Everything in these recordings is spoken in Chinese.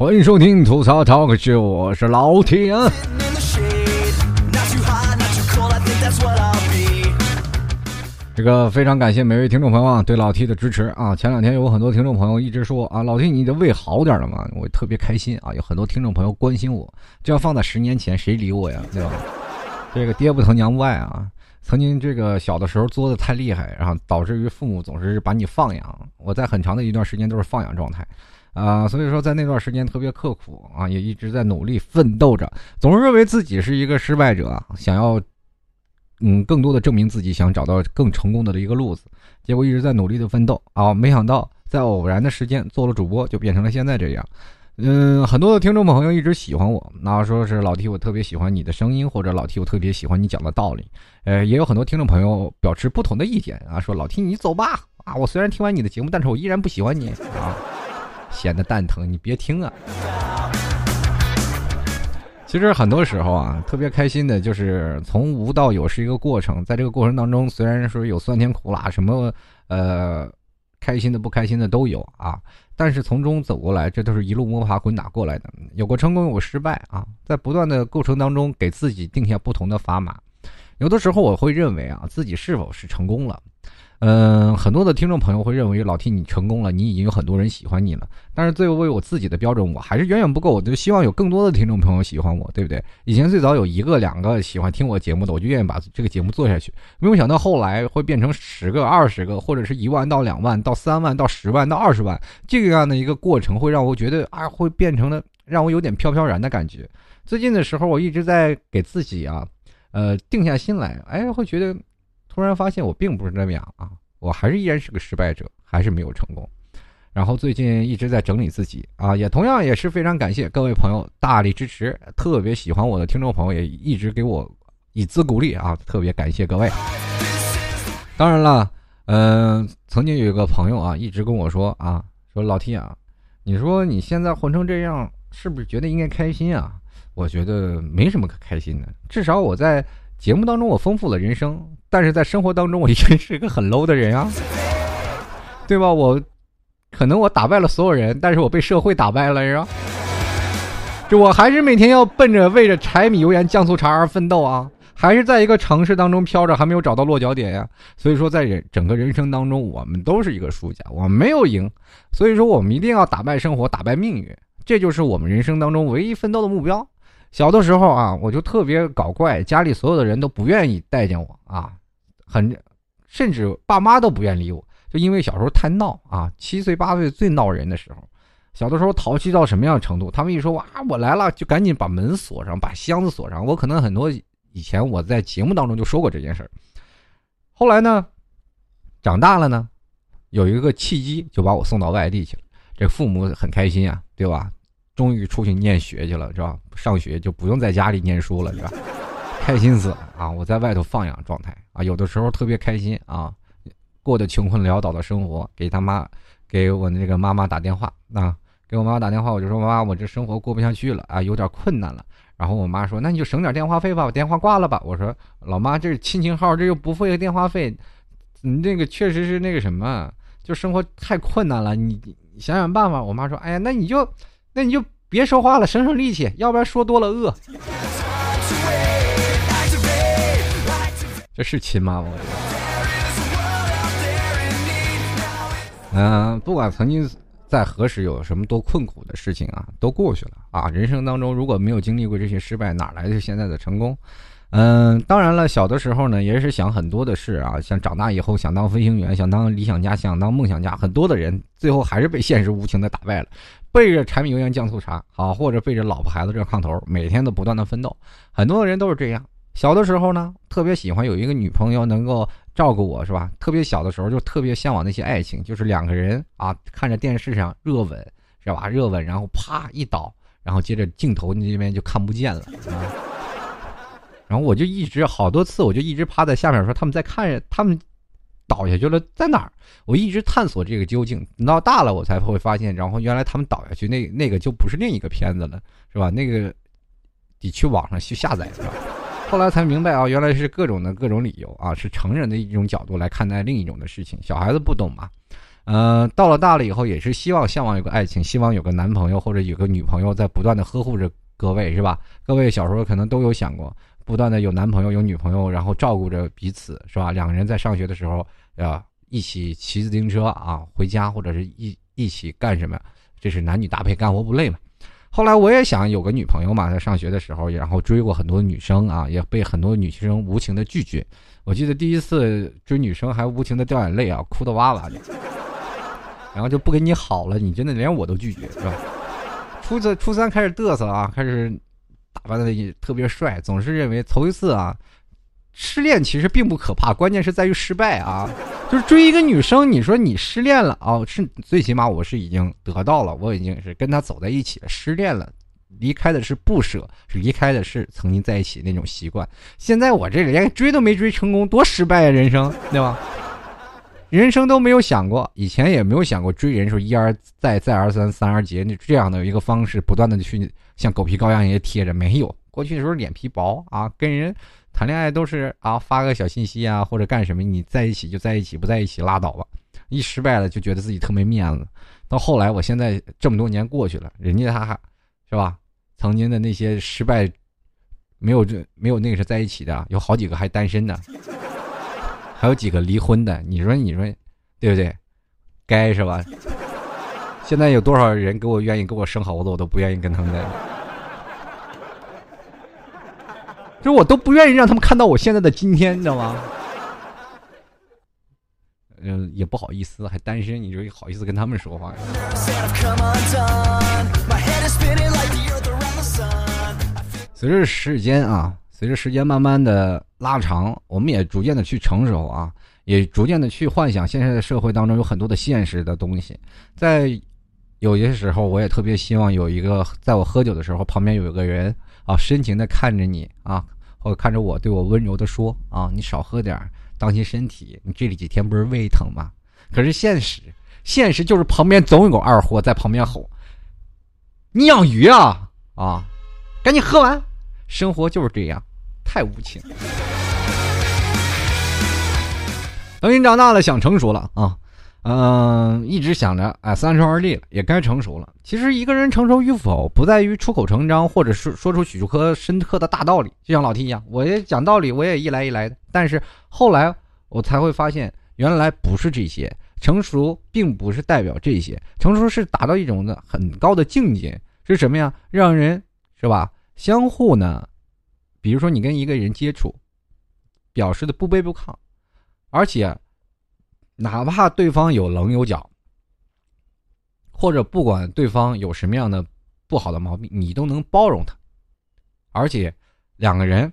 欢迎收听吐槽 talk show，我是老铁。这个非常感谢每位听众朋友啊对老 T 的支持啊！前两天有很多听众朋友一直说啊，老 T 你的胃好点了吗？我特别开心啊！有很多听众朋友关心我，这要放在十年前谁理我呀？对吧？这个爹不疼娘不爱啊！曾经这个小的时候作的太厉害，然后导致于父母总是把你放养。我在很长的一段时间都是放养状态。啊，所以说在那段时间特别刻苦啊，也一直在努力奋斗着，总是认为自己是一个失败者，想要，嗯，更多的证明自己，想找到更成功的一个路子，结果一直在努力的奋斗啊，没想到在偶然的时间做了主播，就变成了现在这样。嗯，很多的听众朋友一直喜欢我，那说是老 T，我特别喜欢你的声音，或者老 T，我特别喜欢你讲的道理。呃，也有很多听众朋友表示不同的意见啊，说老 T 你走吧，啊，我虽然听完你的节目，但是我依然不喜欢你啊。显得蛋疼，你别听啊！其实很多时候啊，特别开心的就是从无到有是一个过程，在这个过程当中，虽然说有酸甜苦辣，什么呃开心的、不开心的都有啊，但是从中走过来，这都是一路摸爬滚打过来的，有过成功，有过失败啊，在不断的过程当中，给自己定下不同的砝码。有的时候我会认为啊，自己是否是成功了。嗯，很多的听众朋友会认为老 T 你成功了，你已经有很多人喜欢你了。但是，最后为我自己的标准，我还是远远不够。我就希望有更多的听众朋友喜欢我，对不对？以前最早有一个、两个喜欢听我节目的，我就愿意把这个节目做下去。没有想到后来会变成十个、二十个，或者是一万到两万到三万到十万到二十万这样的一个过程，会让我觉得啊，会变成了让我有点飘飘然的感觉。最近的时候，我一直在给自己啊，呃，定下心来，哎，会觉得。突然发现我并不是那么样啊，我还是依然是个失败者，还是没有成功。然后最近一直在整理自己啊，也同样也是非常感谢各位朋友大力支持，特别喜欢我的听众朋友也一直给我以资鼓励啊，特别感谢各位。当然了，嗯，曾经有一个朋友啊，一直跟我说啊，说老 T 啊，你说你现在混成这样，是不是觉得应该开心啊？我觉得没什么可开心的，至少我在。节目当中我丰富了人生，但是在生活当中我依然是一个很 low 的人啊，对吧？我可能我打败了所有人，但是我被社会打败了呀。这我还是每天要奔着为着柴米油盐酱醋茶而奋斗啊，还是在一个城市当中飘着，还没有找到落脚点呀。所以说，在人整个人生当中，我们都是一个输家，我们没有赢。所以说，我们一定要打败生活，打败命运，这就是我们人生当中唯一奋斗的目标。小的时候啊，我就特别搞怪，家里所有的人都不愿意待见我啊，很，甚至爸妈都不愿理我，就因为小时候太闹啊，七岁八岁最闹人的时候，小的时候淘气到什么样的程度？他们一说哇我来了，就赶紧把门锁上，把箱子锁上。我可能很多以前我在节目当中就说过这件事儿。后来呢，长大了呢，有一个契机就把我送到外地去了，这父母很开心啊，对吧？终于出去念学去了，是吧？上学就不用在家里念书了，是吧？开心死了啊！我在外头放养状态啊，有的时候特别开心啊，过得穷困潦倒的生活，给他妈，给我那个妈妈打电话啊，给我妈妈打电话，我就说妈，我这生活过不下去了啊，有点困难了。然后我妈说，那你就省点电话费吧，把电话挂了吧。我说老妈，这是亲情号，这又不费电话费，你这个确实是那个什么，就生活太困难了，你想想办法。我妈说，哎呀，那你就。那你就别说话了，省省力气，要不然说多了饿。这是亲妈吗？嗯，不管曾经在何时有什么多困苦的事情啊，都过去了啊。人生当中如果没有经历过这些失败，哪来的现在的成功？嗯，当然了，小的时候呢，也是想很多的事啊，像长大以后想当飞行员，想当理想家，想当梦想家，很多的人最后还是被现实无情的打败了。背着柴米油盐酱醋茶，好，或者背着老婆孩子热炕头，每天都不断的奋斗。很多的人都是这样。小的时候呢，特别喜欢有一个女朋友能够照顾我，是吧？特别小的时候就特别向往那些爱情，就是两个人啊，看着电视上热吻，是吧？热吻，然后啪一倒，然后接着镜头那边就看不见了。然后我就一直好多次，我就一直趴在下面说他们在看，他们。倒下去了，在哪儿？我一直探索这个究竟，等到大了我才会发现，然后原来他们倒下去，那那个就不是另一个片子了，是吧？那个得去网上去下载，是吧？后来才明白啊，原来是各种的各种理由啊，是成人的一种角度来看待另一种的事情，小孩子不懂嘛。呃，到了大了以后，也是希望向往有个爱情，希望有个男朋友或者有个女朋友在不断的呵护着各位，是吧？各位小时候可能都有想过，不断的有男朋友有女朋友，然后照顾着彼此，是吧？两个人在上学的时候，啊，一起骑自行车啊回家，或者是一一起干什么？这是男女搭配，干活不累嘛。后来我也想有个女朋友嘛，在上学的时候，然后追过很多女生啊，也被很多女生无情的拒绝。我记得第一次追女生还无情的掉眼泪啊，哭的哇哇的，然后就不跟你好了，你真的连我都拒绝是吧？初次初三开始嘚瑟啊，开始打扮的特别帅，总是认为头一次啊。失恋其实并不可怕，关键是在于失败啊！就是追一个女生，你说你失恋了啊？是最起码我是已经得到了，我已经是跟她走在一起了。失恋了，离开的是不舍，是离开的是曾经在一起那种习惯。现在我这个连追都没追成功，多失败啊！人生对吧？人生都没有想过，以前也没有想过追人时候一而再再而三三而竭这样的一个方式，不断的去像狗皮膏药一样贴着。没有，过去的时候脸皮薄啊，跟人。谈恋爱都是啊，发个小信息啊，或者干什么，你在一起就在一起，不在一起拉倒吧。一失败了就觉得自己特没面子。到后来，我现在这么多年过去了，人家他还是吧，曾经的那些失败，没有这没有那个是在一起的，有好几个还单身的，还有几个离婚的。你说你说，对不对？该是吧？现在有多少人给我愿意给我生猴子，我都不愿意跟他们在一起。就我都不愿意让他们看到我现在的今天，你知道吗？嗯，也不好意思，还单身，你就好意思跟他们说话？随着时间啊，随着时间慢慢的拉长，我们也逐渐的去成熟啊，也逐渐的去幻想现在的社会当中有很多的现实的东西。在有些时候，我也特别希望有一个，在我喝酒的时候，旁边有一个人。啊，深情的看着你啊，或者看着我，对我温柔的说啊，你少喝点当心身体。你这里几天不是胃疼吗？可是现实，现实就是旁边总有二货在旁边吼：“你养鱼啊啊，赶紧喝完。”生活就是这样，太无情。等你长大了，想成熟了啊。嗯，一直想着，哎，三十而立了，也该成熟了。其实一个人成熟与否，不在于出口成章，或者是说出许多深刻的大道理。就像老 T 一样，我也讲道理，我也一来一来的。但是后来我才会发现，原来不是这些。成熟并不是代表这些，成熟是达到一种的很高的境界，是什么呀？让人是吧？相互呢，比如说你跟一个人接触，表示的不卑不亢，而且。哪怕对方有棱有角，或者不管对方有什么样的不好的毛病，你都能包容他，而且两个人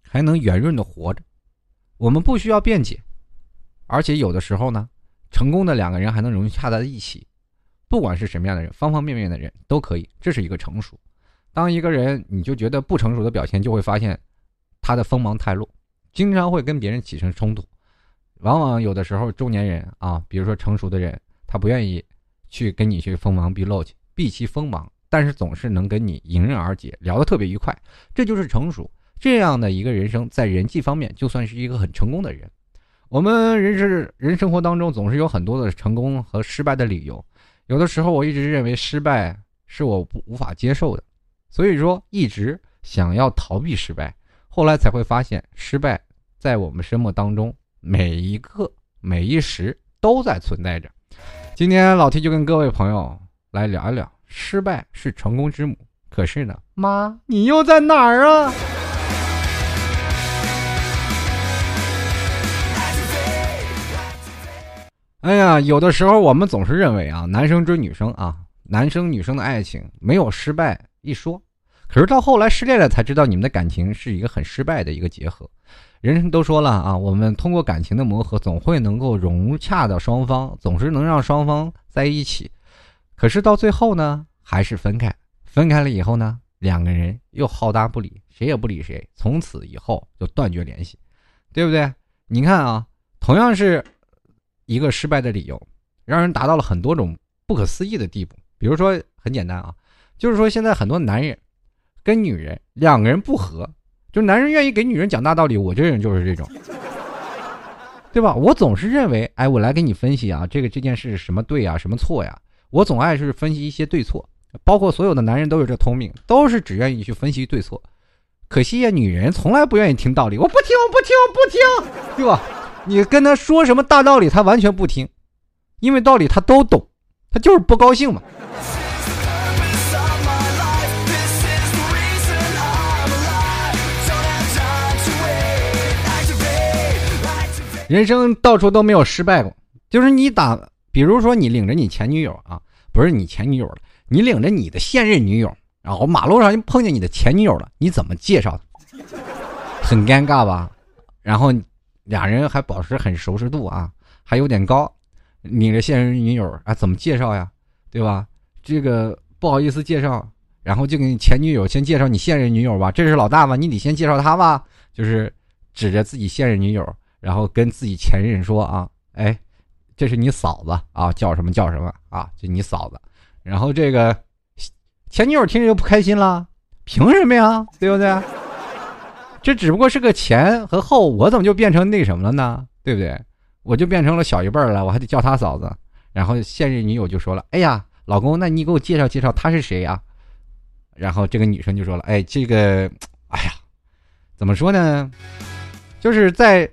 还能圆润的活着。我们不需要辩解，而且有的时候呢，成功的两个人还能融洽在一起。不管是什么样的人，方方面面的人都可以，这是一个成熟。当一个人你就觉得不成熟的表现，就会发现他的锋芒太露，经常会跟别人起身冲突。往往有的时候，中年人啊，比如说成熟的人，他不愿意去跟你去锋芒毕露去，避其锋芒，但是总是能跟你迎刃而解，聊得特别愉快，这就是成熟。这样的一个人生，在人际方面，就算是一个很成功的人。我们人是人生活当中，总是有很多的成功和失败的理由。有的时候，我一直认为失败是我不无法接受的，所以说一直想要逃避失败。后来才会发现，失败在我们生活当中。每一个每一时都在存在着。今天老 T 就跟各位朋友来聊一聊，失败是成功之母。可是呢，妈，你又在哪儿啊？哎呀，有的时候我们总是认为啊，男生追女生啊，男生女生的爱情没有失败一说。可是到后来失恋了才知道，你们的感情是一个很失败的一个结合。人都说了啊，我们通过感情的磨合，总会能够融洽的双方，总是能让双方在一起。可是到最后呢，还是分开。分开了以后呢，两个人又好搭不理，谁也不理谁，从此以后就断绝联系，对不对？你看啊，同样是一个失败的理由，让人达到了很多种不可思议的地步。比如说，很简单啊，就是说现在很多男人跟女人两个人不和。就男人愿意给女人讲大道理，我这人就是这种。对吧？我总是认为，哎，我来给你分析啊，这个这件事什么对呀，什么错呀？我总爱是分析一些对错，包括所有的男人都有这通病，都是只愿意去分析对错。可惜呀，女人从来不愿意听道理，我不听，我不听，我不听，对吧？你跟他说什么大道理，他完全不听，因为道理他都懂，他就是不高兴嘛。人生到处都没有失败过，就是你打，比如说你领着你前女友啊，不是你前女友了，你领着你的现任女友，然后马路上就碰见你的前女友了，你怎么介绍？很尴尬吧？然后俩人还保持很熟识度啊，还有点高，你的现任女友啊，怎么介绍呀？对吧？这个不好意思介绍，然后就给你前女友先介绍你现任女友吧，这是老大嘛，你得先介绍他吧，就是指着自己现任女友。然后跟自己前任说啊，哎，这是你嫂子啊，叫什么叫什么啊？就你嫂子。然后这个前女友听着就不开心了，凭什么呀？对不对？这只不过是个前和后，我怎么就变成那什么了呢？对不对？我就变成了小一辈了，我还得叫他嫂子。然后现任女友就说了，哎呀，老公，那你给我介绍介绍他是谁呀？然后这个女生就说了，哎，这个，哎呀，怎么说呢？就是在。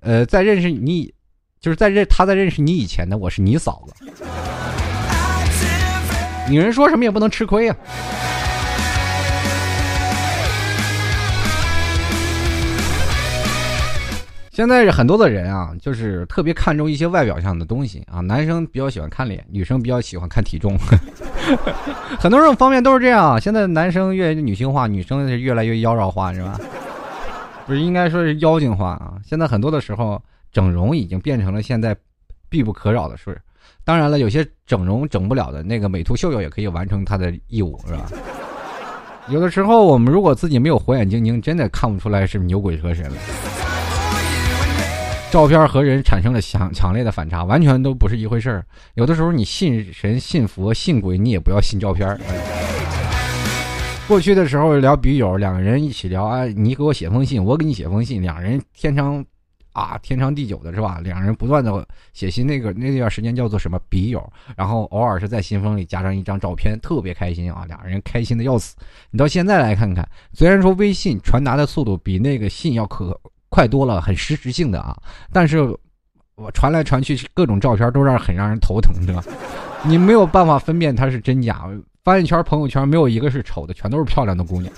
呃，在认识你，就是在认他在认识你以前呢，我是你嫂子。女人说什么也不能吃亏啊。现在很多的人啊，就是特别看重一些外表上的东西啊。男生比较喜欢看脸，女生比较喜欢看体重。很多这种方面都是这样啊。现在男生越女性化，女生是越来越妖娆化，是吧？不是应该说是妖精化啊！现在很多的时候，整容已经变成了现在必不可少的事儿。当然了，有些整容整不了的，那个美图秀秀也可以完成他的义务，是吧？有的时候，我们如果自己没有火眼金睛，真的看不出来是牛鬼蛇神了。照片和人产生了强强烈的反差，完全都不是一回事儿。有的时候，你信神、信佛、信鬼，你也不要信照片。过去的时候聊笔友，两个人一起聊啊，你给我写封信，我给你写封信，两人天长啊天长地久的是吧？两人不断的写信，那个那段时间叫做什么笔友，然后偶尔是在信封里加上一张照片，特别开心啊，两人开心的要死。你到现在来看看，虽然说微信传达的速度比那个信要可快多了，很实时性的啊，但是我传来传去各种照片都让很让人头疼，对吧？你没有办法分辨它是真假。发现圈朋友圈没有一个是丑的，全都是漂亮的姑娘。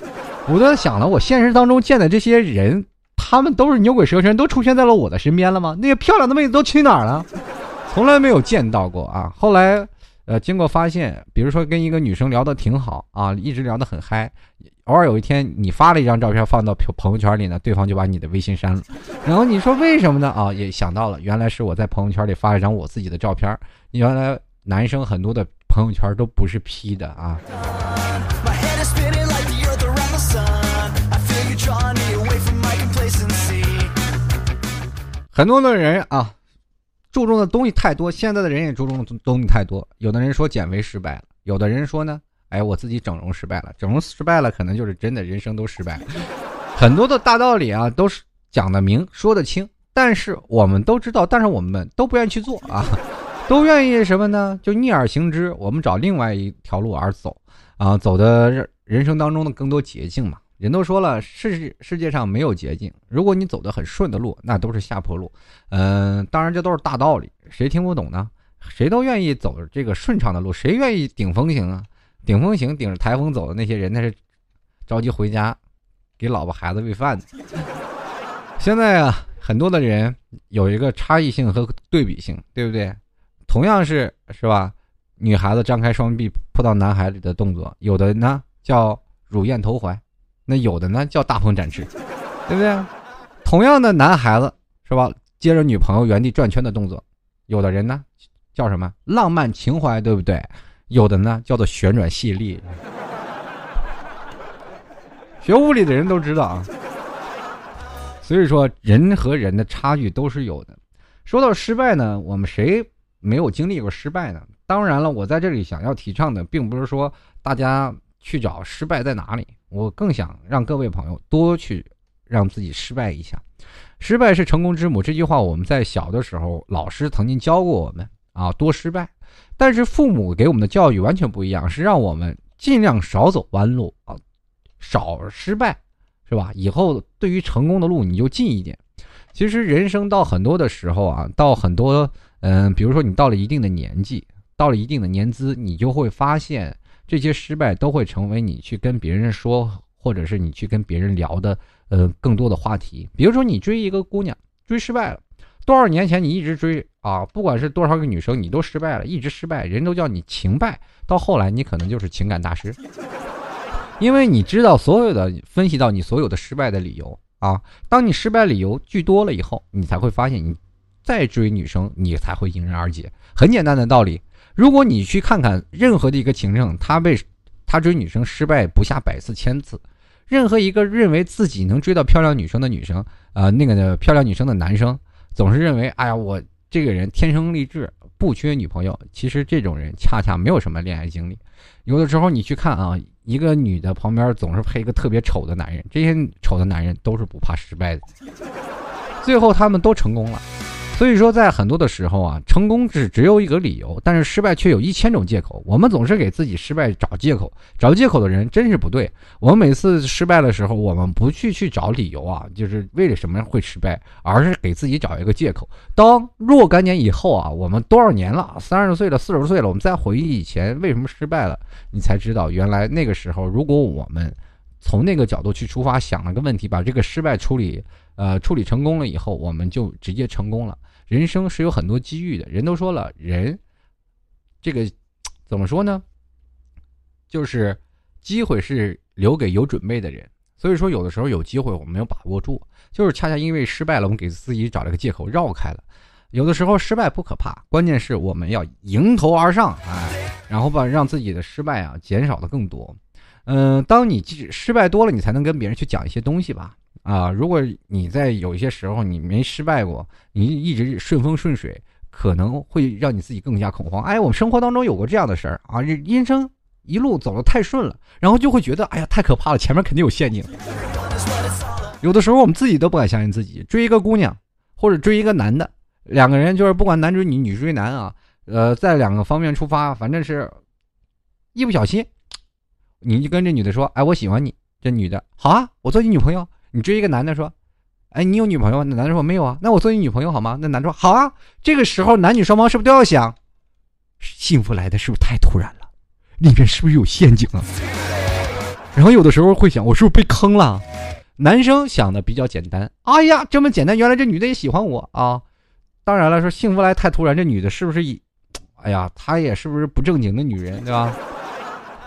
我在想了，我现实当中见的这些人，他们都是牛鬼蛇神，都出现在了我的身边了吗？那些漂亮的妹子都去哪儿了？从来没有见到过啊！后来，呃，经过发现，比如说跟一个女生聊得挺好啊，一直聊得很嗨，偶尔有一天你发了一张照片放到朋友圈里呢，对方就把你的微信删了。然后你说为什么呢？啊，也想到了，原来是我在朋友圈里发了一张我自己的照片。原来男生很多的。朋友圈都不是 P 的啊！很多的人啊，注重的东西太多。现在的人也注重的东西太多。有的人说减肥失败了，有的人说呢，哎，我自己整容失败了。整容失败了，可能就是真的人生都失败了。很多的大道理啊，都是讲的明、说的清，但是我们都知道，但是我们都不愿意去做啊。都愿意什么呢？就逆而行之，我们找另外一条路而走，啊，走的人生当中的更多捷径嘛。人都说了，世世界上没有捷径，如果你走的很顺的路，那都是下坡路。嗯，当然这都是大道理，谁听不懂呢？谁都愿意走这个顺畅的路，谁愿意顶风行啊？顶风行，顶着台风走的那些人，那是着急回家给老婆孩子喂饭的。现在啊，很多的人有一个差异性和对比性，对不对？同样是是吧？女孩子张开双臂扑到男孩里的动作，有的呢叫乳燕投怀，那有的呢叫大鹏展翅，对不对？同样的男孩子是吧？接着女朋友原地转圈的动作，有的人呢叫什么浪漫情怀，对不对？有的呢叫做旋转细力。学物理的人都知道啊。所以说，人和人的差距都是有的。说到失败呢，我们谁？没有经历过失败呢。当然了，我在这里想要提倡的，并不是说大家去找失败在哪里，我更想让各位朋友多去让自己失败一下。失败是成功之母，这句话我们在小的时候老师曾经教过我们啊，多失败。但是父母给我们的教育完全不一样，是让我们尽量少走弯路啊，少失败，是吧？以后对于成功的路你就近一点。其实人生到很多的时候啊，到很多嗯，比如说你到了一定的年纪，到了一定的年资，你就会发现这些失败都会成为你去跟别人说，或者是你去跟别人聊的呃更多的话题。比如说你追一个姑娘，追失败了，多少年前你一直追啊，不管是多少个女生，你都失败了，一直失败，人都叫你情败，到后来你可能就是情感大师，因为你知道所有的分析到你所有的失败的理由。啊，当你失败理由巨多了以后，你才会发现，你再追女生，你才会迎刃而解。很简单的道理，如果你去看看任何的一个情圣，他被他追女生失败不下百次千次，任何一个认为自己能追到漂亮女生的女生，呃，那个的漂亮女生的男生，总是认为，哎呀，我这个人天生丽质，不缺女朋友。其实这种人恰恰没有什么恋爱经历。有的时候你去看啊。一个女的旁边总是配一个特别丑的男人，这些丑的男人都是不怕失败的，最后他们都成功了。所以说，在很多的时候啊，成功只只有一个理由，但是失败却有一千种借口。我们总是给自己失败找借口，找借口的人真是不对。我们每次失败的时候，我们不去去找理由啊，就是为了什么会失败，而是给自己找一个借口。当若干年以后啊，我们多少年了，三十岁了，四十岁了，我们再回忆以前为什么失败了，你才知道原来那个时候，如果我们从那个角度去出发，想了个问题，把这个失败处理，呃，处理成功了以后，我们就直接成功了。人生是有很多机遇的，人都说了，人这个怎么说呢？就是机会是留给有准备的人。所以说，有的时候有机会我们没有把握住，就是恰恰因为失败了，我们给自己找了个借口绕开了。有的时候失败不可怕，关键是我们要迎头而上，哎，然后把让自己的失败啊减少的更多。嗯，当你失败多了，你才能跟别人去讲一些东西吧。啊，如果你在有一些时候你没失败过，你一直顺风顺水，可能会让你自己更加恐慌。哎，我们生活当中有过这样的事儿啊，人生一路走的太顺了，然后就会觉得哎呀太可怕了，前面肯定有陷阱。有的时候我们自己都不敢相信自己，追一个姑娘或者追一个男的，两个人就是不管男追女，女追男啊，呃，在两个方面出发，反正是一不小心，你就跟这女的说，哎，我喜欢你，这女的好啊，我做你女朋友。你追一个男的说：“哎，你有女朋友吗？”那男的说：“没有啊。”那我做你女朋友好吗？那男的说：“好啊。”这个时候，男女双方是不是都要想，幸福来的是不是太突然了？里面是不是有陷阱啊？然后有的时候会想，我是不是被坑了？男生想的比较简单，哎呀，这么简单，原来这女的也喜欢我啊！当然了，说幸福来太突然，这女的是不是也，哎呀，她也是不是不正经的女人，对吧？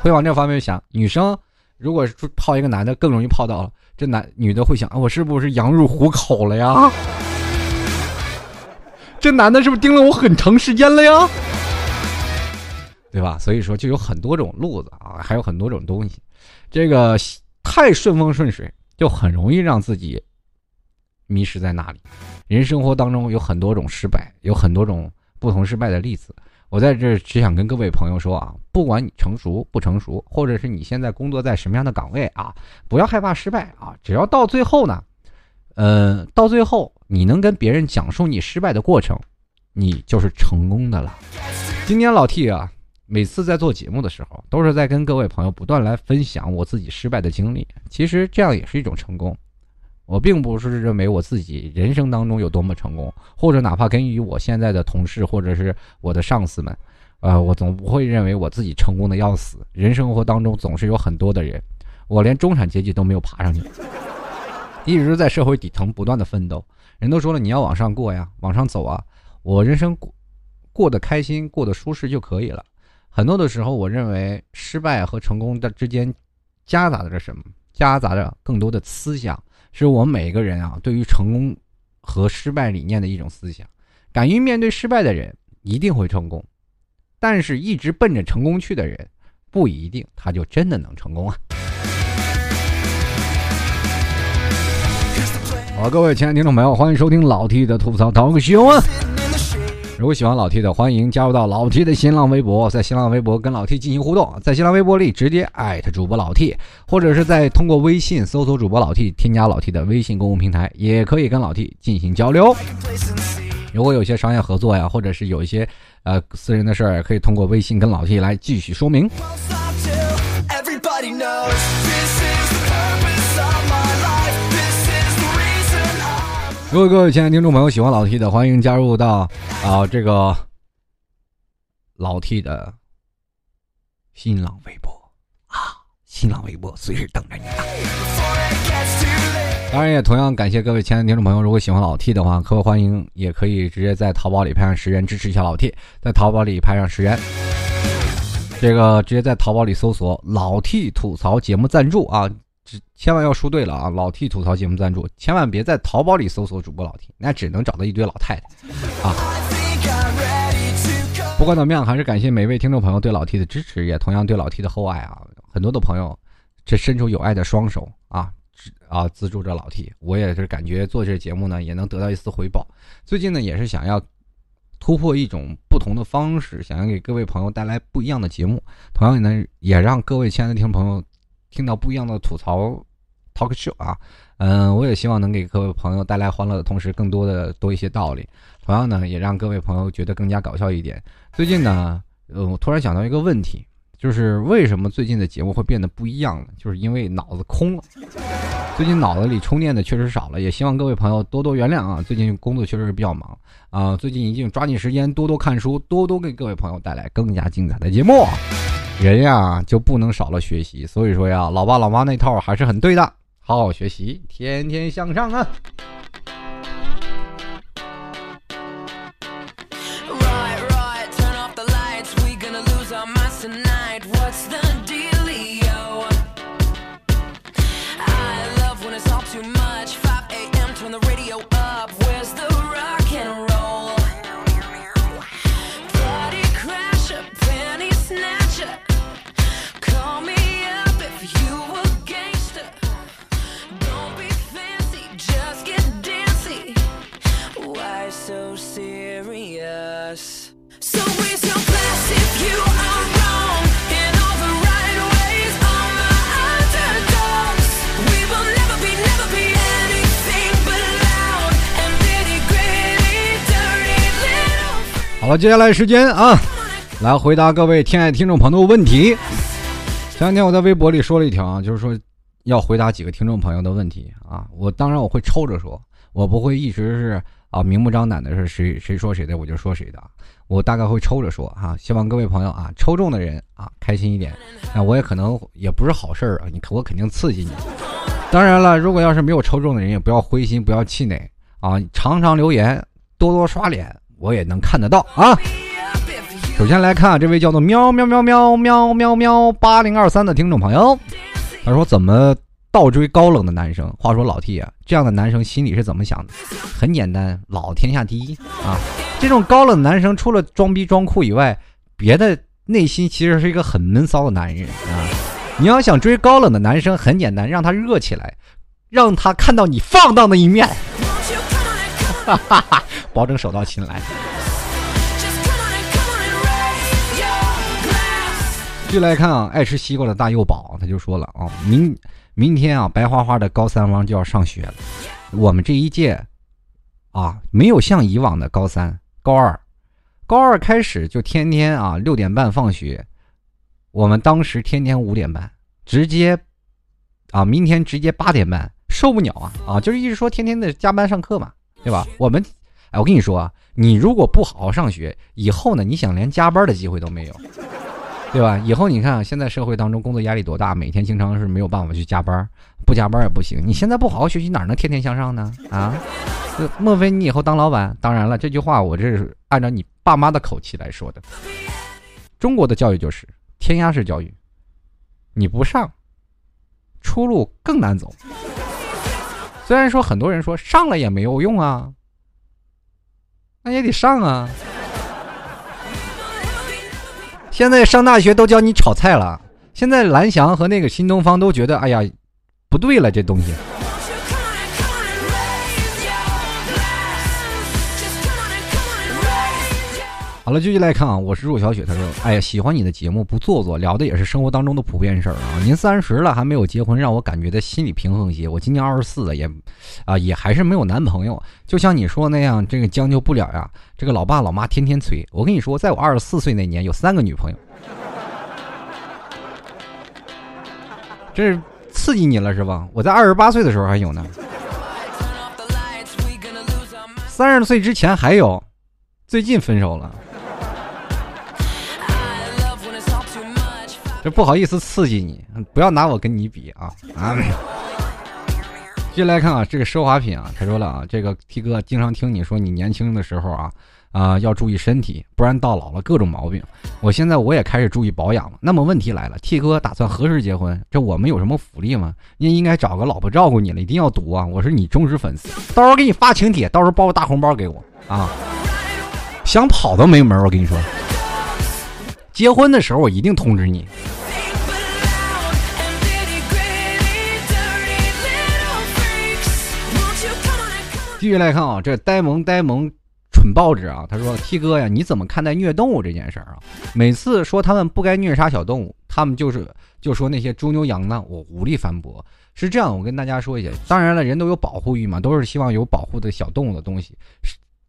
会往这方面想。女生如果是泡一个男的，更容易泡到了。这男女的会想啊，我是不是羊入虎口了呀？这男的是不是盯了我很长时间了呀？对吧？所以说就有很多种路子啊，还有很多种东西。这个太顺风顺水，就很容易让自己迷失在那里。人生活当中有很多种失败，有很多种不同失败的例子。我在这只想跟各位朋友说啊，不管你成熟不成熟，或者是你现在工作在什么样的岗位啊，不要害怕失败啊！只要到最后呢，呃，到最后你能跟别人讲述你失败的过程，你就是成功的了。今天老 T 啊，每次在做节目的时候，都是在跟各位朋友不断来分享我自己失败的经历。其实这样也是一种成功。我并不是认为我自己人生当中有多么成功，或者哪怕给予我现在的同事或者是我的上司们，呃，我总不会认为我自己成功的要死。人生活当中总是有很多的人，我连中产阶级都没有爬上去，一直在社会底层不断的奋斗。人都说了，你要往上过呀，往上走啊。我人生过过得开心，过得舒适就可以了。很多的时候，我认为失败和成功的之间夹杂着什么？夹杂着更多的思想。是我们每个人啊，对于成功和失败理念的一种思想。敢于面对失败的人一定会成功，但是一直奔着成功去的人，不一定他就真的能成功啊。好，各位亲爱的听众朋友，欢迎收听老 T 的吐槽淘个秀啊！如果喜欢老 T 的，欢迎加入到老 T 的新浪微博，在新浪微博跟老 T 进行互动，在新浪微博里直接艾特主播老 T，或者是在通过微信搜索主播老 T，添加老 T 的微信公共平台，也可以跟老 T 进行交流。如果有些商业合作呀，或者是有一些呃私人的事儿，可以通过微信跟老 T 来继续说明。如果各位亲爱的听众朋友喜欢老 T 的，欢迎加入到啊这个老 T 的新浪微博啊，新浪微博随时等着你！当然也同样感谢各位亲爱的听众朋友，如果喜欢老 T 的话，可欢迎也可以直接在淘宝里拍上十元支持一下老 T，在淘宝里拍上十元，这个直接在淘宝里搜索“老 T 吐槽节目赞助”啊。千万要输对了啊！老 T 吐槽节目赞助，千万别在淘宝里搜索主播老 T，那只能找到一堆老太太啊！不管怎么样，还是感谢每位听众朋友对老 T 的支持，也同样对老 T 的厚爱啊！很多的朋友这伸出有爱的双手啊，啊资助着老 T，我也是感觉做这节目呢，也能得到一丝回报。最近呢，也是想要突破一种不同的方式，想要给各位朋友带来不一样的节目，同样呢，也让各位亲爱的听众朋友。听到不一样的吐槽，talk show 啊，嗯，我也希望能给各位朋友带来欢乐的同时，更多的多一些道理。同样呢，也让各位朋友觉得更加搞笑一点。最近呢，呃，我突然想到一个问题，就是为什么最近的节目会变得不一样呢？就是因为脑子空了。最近脑子里充电的确实少了，也希望各位朋友多多原谅啊。最近工作确实是比较忙啊，最近一定抓紧时间多多看书，多多给各位朋友带来更加精彩的节目。人呀，就不能少了学习。所以说呀，老爸老妈那套还是很对的，好好学习，天天向上啊！好了，接下来时间啊，来回答各位亲爱听众朋友的问题。前两天我在微博里说了一条啊，就是说要回答几个听众朋友的问题啊。我当然我会抽着说，我不会一直是啊明目张胆的是谁谁说谁的我就说谁的，我大概会抽着说哈。希望各位朋友啊，抽中的人啊开心一点。那我也可能也不是好事儿啊，你我肯定刺激你。当然了，如果要是没有抽中的人，也不要灰心，不要气馁啊，常常留言，多多刷脸。我也能看得到啊！首先来看这位叫做喵喵喵喵喵喵喵八零二三的听众朋友，他说怎么倒追高冷的男生？话说老 T 啊，这样的男生心里是怎么想的？很简单，老天下第一啊！这种高冷男生除了装逼装酷以外，别的内心其实是一个很闷骚的男人啊！你要想追高冷的男生，很简单，让他热起来，让他看到你放荡的一面。哈哈哈，保证手到擒来。继续来看啊，爱吃西瓜的大幼宝他就说了啊，明明天啊，白花花的高三汪就要上学了。我们这一届啊，没有像以往的高三、高二，高二开始就天天啊六点半放学，我们当时天天五点半，直接啊，明天直接八点半，受不了啊啊，就是一直说天天的加班上课嘛。对吧？我们，哎，我跟你说啊，你如果不好好上学，以后呢，你想连加班的机会都没有，对吧？以后你看，现在社会当中工作压力多大，每天经常是没有办法去加班，不加班也不行。你现在不好好学习，哪能天天向上呢？啊？莫非你以后当老板？当然了，这句话我这是按照你爸妈的口气来说的。中国的教育就是填鸭式教育，你不上，出路更难走。虽然说很多人说上了也没有用啊，那也得上啊。现在上大学都教你炒菜了，现在蓝翔和那个新东方都觉得，哎呀，不对了，这东西。好了，继续来看啊，我是若小雪。他说：“哎呀，喜欢你的节目，不做作，聊的也是生活当中的普遍事儿啊。您三十了还没有结婚，让我感觉的心理平衡些。我今年二十四了，也，啊，也还是没有男朋友。就像你说那样，这个将就不了呀。这个老爸老妈天天催。我跟你说，在我二十四岁那年，有三个女朋友。这是刺激你了是吧？我在二十八岁的时候还有呢。三十岁之前还有，最近分手了。”这不好意思刺激你，不要拿我跟你比啊啊！接下来看啊，这个奢华品啊，他说了啊，这个 T 哥经常听你说你年轻的时候啊啊要注意身体，不然到老了各种毛病。我现在我也开始注意保养了。那么问题来了，T 哥打算何时结婚？这我们有什么福利吗？您应该找个老婆照顾你了，一定要读啊！我是你忠实粉丝，到时候给你发请帖，到时候包个大红包给我啊！想跑都没门，我跟你说。结婚的时候我一定通知你。继续来看啊，这呆萌呆萌蠢报纸啊，他说：“T 哥呀，你怎么看待虐动物这件事儿啊？每次说他们不该虐杀小动物，他们就是就说那些猪牛羊呢，我无力反驳。是这样，我跟大家说一下，当然了，人都有保护欲嘛，都是希望有保护的小动物的东西。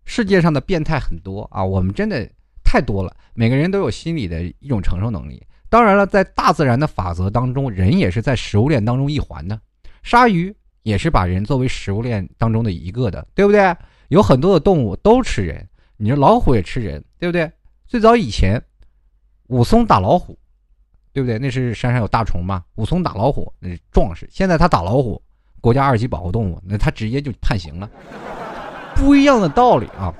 世界上的变态很多啊，我们真的。”太多了，每个人都有心理的一种承受能力。当然了，在大自然的法则当中，人也是在食物链当中一环的。鲨鱼也是把人作为食物链当中的一个的，对不对？有很多的动物都吃人，你说老虎也吃人，对不对？最早以前，武松打老虎，对不对？那是山上有大虫嘛？武松打老虎那是壮士。现在他打老虎，国家二级保护动物，那他直接就判刑了。不一样的道理啊，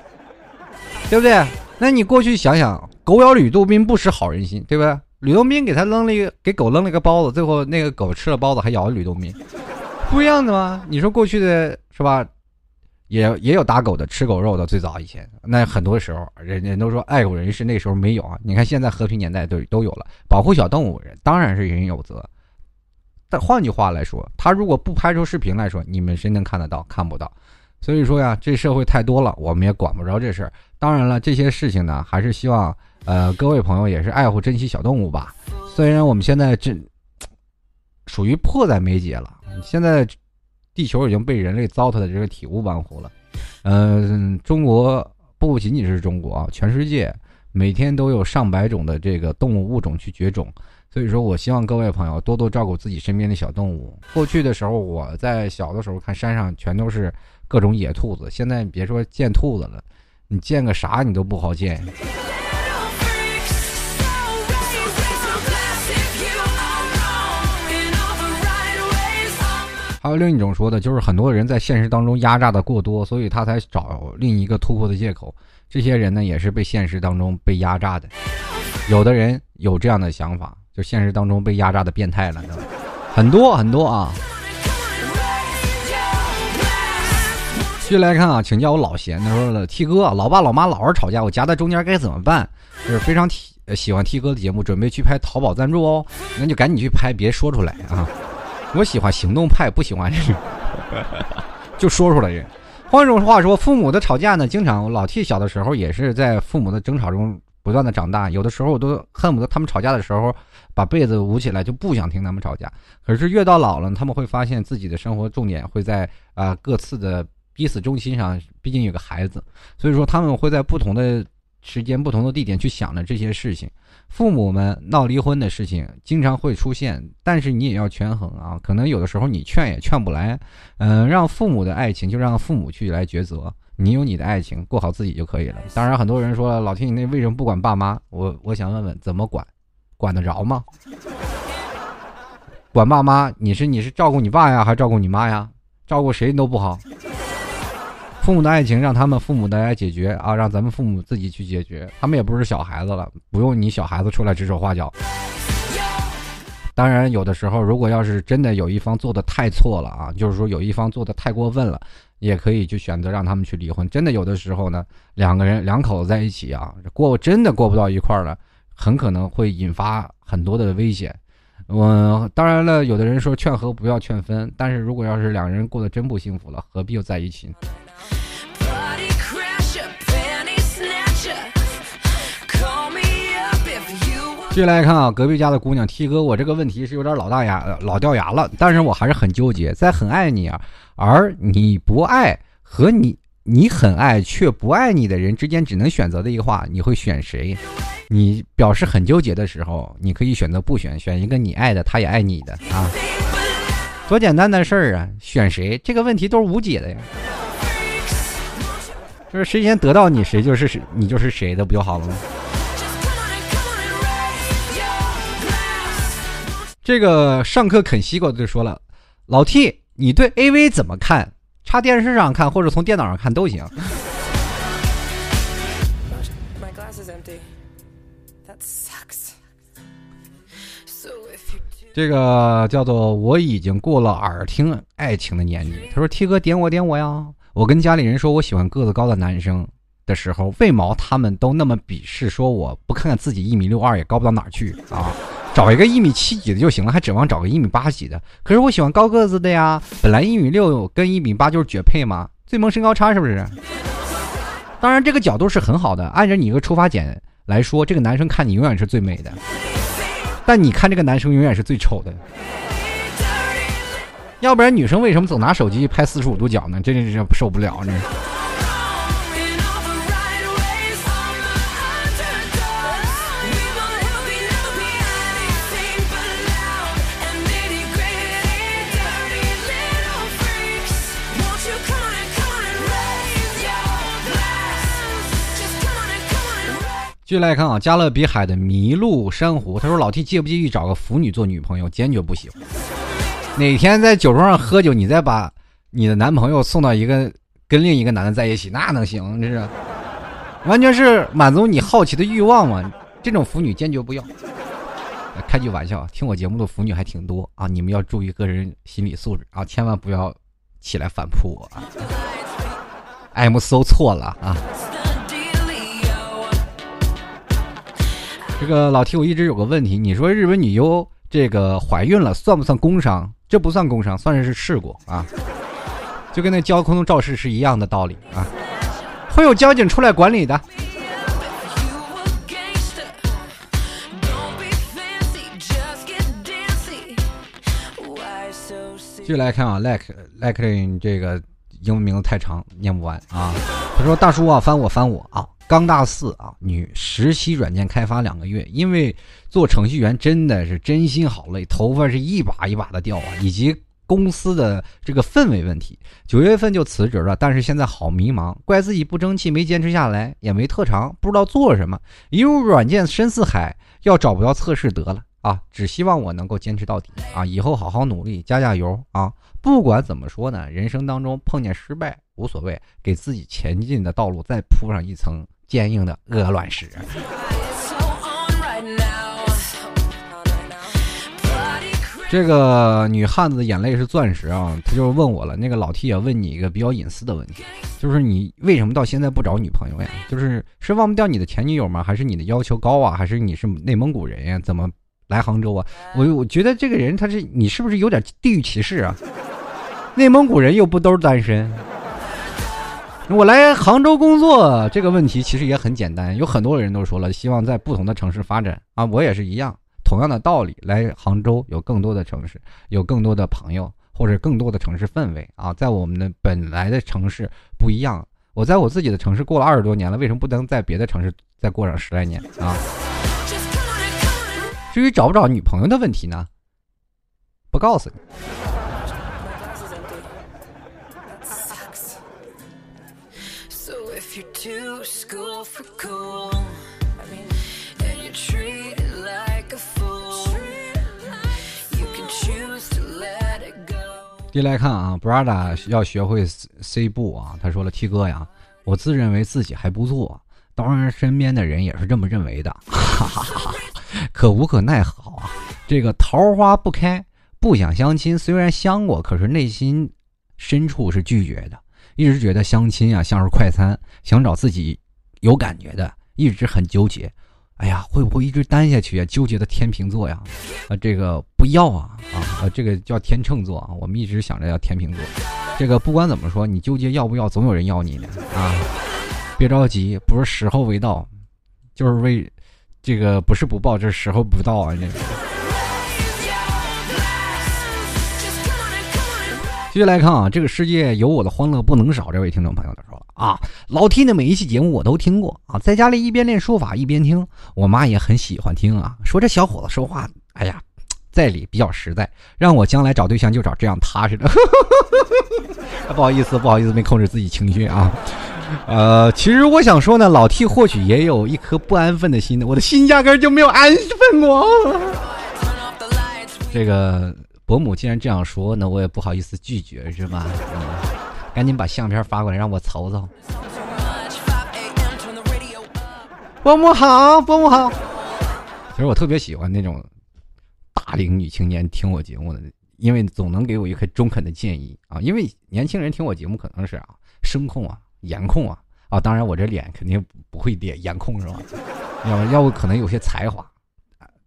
对不对？那你过去想想，狗咬吕洞宾不识好人心，对不对？吕洞宾给他扔了一个，给狗扔了一个包子，最后那个狗吃了包子还咬了吕洞宾，不一样的吗？你说过去的是吧？也也有打狗的，吃狗肉的，最早以前，那很多时候人人都说爱狗人士那时候没有啊。你看现在和平年代都都有了，保护小动物人当然是人人有责。但换句话来说，他如果不拍出视频来说，你们谁能看得到？看不到。所以说呀，这社会太多了，我们也管不着这事儿。当然了，这些事情呢，还是希望，呃，各位朋友也是爱护、珍惜小动物吧。虽然我们现在这属于迫在眉睫了，现在地球已经被人类糟蹋的这个体无完肤了。嗯，中国不仅仅是中国啊，全世界每天都有上百种的这个动物物种去绝种。所以说我希望各位朋友多多照顾自己身边的小动物。过去的时候，我在小的时候看山上全都是。各种野兔子，现在你别说见兔子了，你见个啥你都不好见。还有另一种说的，就是很多人在现实当中压榨的过多，所以他才找另一个突破的借口。这些人呢，也是被现实当中被压榨的。有的人有这样的想法，就现实当中被压榨的变态了，很多很多啊。继续来看啊，请叫我老贤。他说了：“T 哥，老爸老妈老是吵架，我夹在中间该怎么办？”就是非常喜喜欢 T 哥的节目，准备去拍淘宝赞助哦。那就赶紧去拍，别说出来啊！我喜欢行动派，不喜欢这种 就说出来人。换一种话说，父母的吵架呢，经常老 T 小的时候也是在父母的争吵中不断的长大。有的时候我都恨不得他们吵架的时候把被子捂起来，就不想听他们吵架。可是越到老了，他们会发现自己的生活重点会在啊各自的。彼此中心上，毕竟有个孩子，所以说他们会在不同的时间、不同的地点去想着这些事情。父母们闹离婚的事情经常会出现，但是你也要权衡啊。可能有的时候你劝也劝不来，嗯，让父母的爱情就让父母去来抉择，你有你的爱情，过好自己就可以了。当然，很多人说老天，你那为什么不管爸妈？我我想问问，怎么管？管得着吗？管爸妈，你是你是照顾你爸呀，还是照顾你妈呀？照顾谁都不好。父母的爱情让他们父母的来解决啊，让咱们父母自己去解决。他们也不是小孩子了，不用你小孩子出来指手画脚。当然，有的时候如果要是真的有一方做的太错了啊，就是说有一方做的太过分了，也可以就选择让他们去离婚。真的有的时候呢，两个人两口子在一起啊，过真的过不到一块儿了，很可能会引发很多的危险。我当然了有的人说劝和不要劝分但是如果要是两人过得真不幸福了何必又在一起呢？接下来看啊隔壁家的姑娘 t 哥我这个问题是有点老大牙老掉牙了但是我还是很纠结在很爱你啊而你不爱和你你很爱却不爱你的人之间只能选择的一个话，你会选谁？你表示很纠结的时候，你可以选择不选，选一个你爱的，他也爱你的啊，多简单的事儿啊！选谁这个问题都是无解的呀，就是谁先得到你，谁就是谁，你就是谁的不就好了吗？这个上课啃西瓜就说了，老 T，你对 AV 怎么看？插电视上看或者从电脑上看都行。这个叫做我已经过了耳听爱情的年纪。他说：“T 哥点我点我呀！我跟家里人说我喜欢个子高的男生的时候，为毛他们都那么鄙视，说我不看看自己一米六二也高不到哪儿去啊？找一个一米七几的就行了，还指望找个一米八几的？可是我喜欢高个子的呀！本来一米六跟一米八就是绝配嘛，最萌身高差是不是？当然这个角度是很好的，按照你一个出发点来说，这个男生看你永远是最美的。”但你看这个男生永远是最丑的，要不然女生为什么总拿手机拍四十五度角呢？真是受不了呢。继续来看啊，加勒比海的麋鹿珊瑚，他说：“老 T 介不介意找个腐女做女朋友？坚决不行。哪天在酒桌上喝酒，你再把你的男朋友送到一个跟另一个男的在一起，那能行？这是完全是满足你好奇的欲望嘛？这种腐女坚决不要。开句玩笑，听我节目的腐女还挺多啊，你们要注意个人心理素质啊，千万不要起来反扑我啊。M 搜错了啊。”这个老 T，我一直有个问题，你说日本女优这个怀孕了算不算工伤？这不算工伤，算是事故啊，就跟那交通肇事是一样的道理啊，会有交警出来管理的。继续来看啊，like like 这个英文名字太长，念不完啊。他说：“大叔啊，翻我翻我啊。”刚大四啊，女实习软件开发两个月，因为做程序员真的是真心好累，头发是一把一把的掉啊，以及公司的这个氛围问题，九月份就辞职了。但是现在好迷茫，怪自己不争气，没坚持下来，也没特长，不知道做什么。一入软件深似海，要找不到测试得了啊！只希望我能够坚持到底啊！以后好好努力，加加油啊！不管怎么说呢，人生当中碰见失败无所谓，给自己前进的道路再铺上一层。坚硬的鹅卵石。这个女汉子的眼泪是钻石啊！她就问我了，那个老 T 也，问你一个比较隐私的问题，就是你为什么到现在不找女朋友呀？就是是忘不掉你的前女友吗？还是你的要求高啊？还是你是内蒙古人呀？怎么来杭州啊？我我觉得这个人他是你是不是有点地域歧视啊？内蒙古人又不都是单身。我来杭州工作这个问题其实也很简单，有很多人都说了，希望在不同的城市发展啊，我也是一样，同样的道理，来杭州有更多的城市，有更多的朋友，或者更多的城市氛围啊，在我们的本来的城市不一样，我在我自己的城市过了二十多年了，为什么不能在别的城市再过上十来年啊？至于找不找女朋友的问题呢，不告诉你。一来看啊，Brada 要学会 C 步啊。他说了：“T 哥呀，我自认为自己还不错，当然身边的人也是这么认为的。哈哈哈哈可无可奈何啊，这个桃花不开，不想相亲。虽然相过，可是内心深处是拒绝的。一直觉得相亲啊像是快餐，想找自己有感觉的，一直很纠结。”哎呀，会不会一直单下去啊？纠结的天秤座呀，啊，这个不要啊，啊，这个叫天秤座啊。我们一直想着要天秤座，这个不管怎么说，你纠结要不要，总有人要你的啊。别着急，不是时候未到，就是为这个不是不报，这是时候不到啊！继续来看啊，这个世界有我的欢乐不能少。这位听众朋友他说啊，老 T 的每一期节目我都听过啊，在家里一边练书法一边听，我妈也很喜欢听啊。说这小伙子说话，哎呀，在理比较实在，让我将来找对象就找这样踏实的。不好意思，不好意思，没控制自己情绪啊。呃，其实我想说呢，老 T 或许也有一颗不安分的心，我的心压根就没有安分过。这个。伯母既然这样说，那我也不好意思拒绝，是吧？嗯，赶紧把相片发过来让我瞅瞅。伯母好，伯母好。其实我特别喜欢那种大龄女青年听我节目的，因为总能给我一个中肯的建议啊。因为年轻人听我节目可能是啊声控啊颜控啊啊，当然我这脸肯定不会脸颜控是吧？要要不可能有些才华。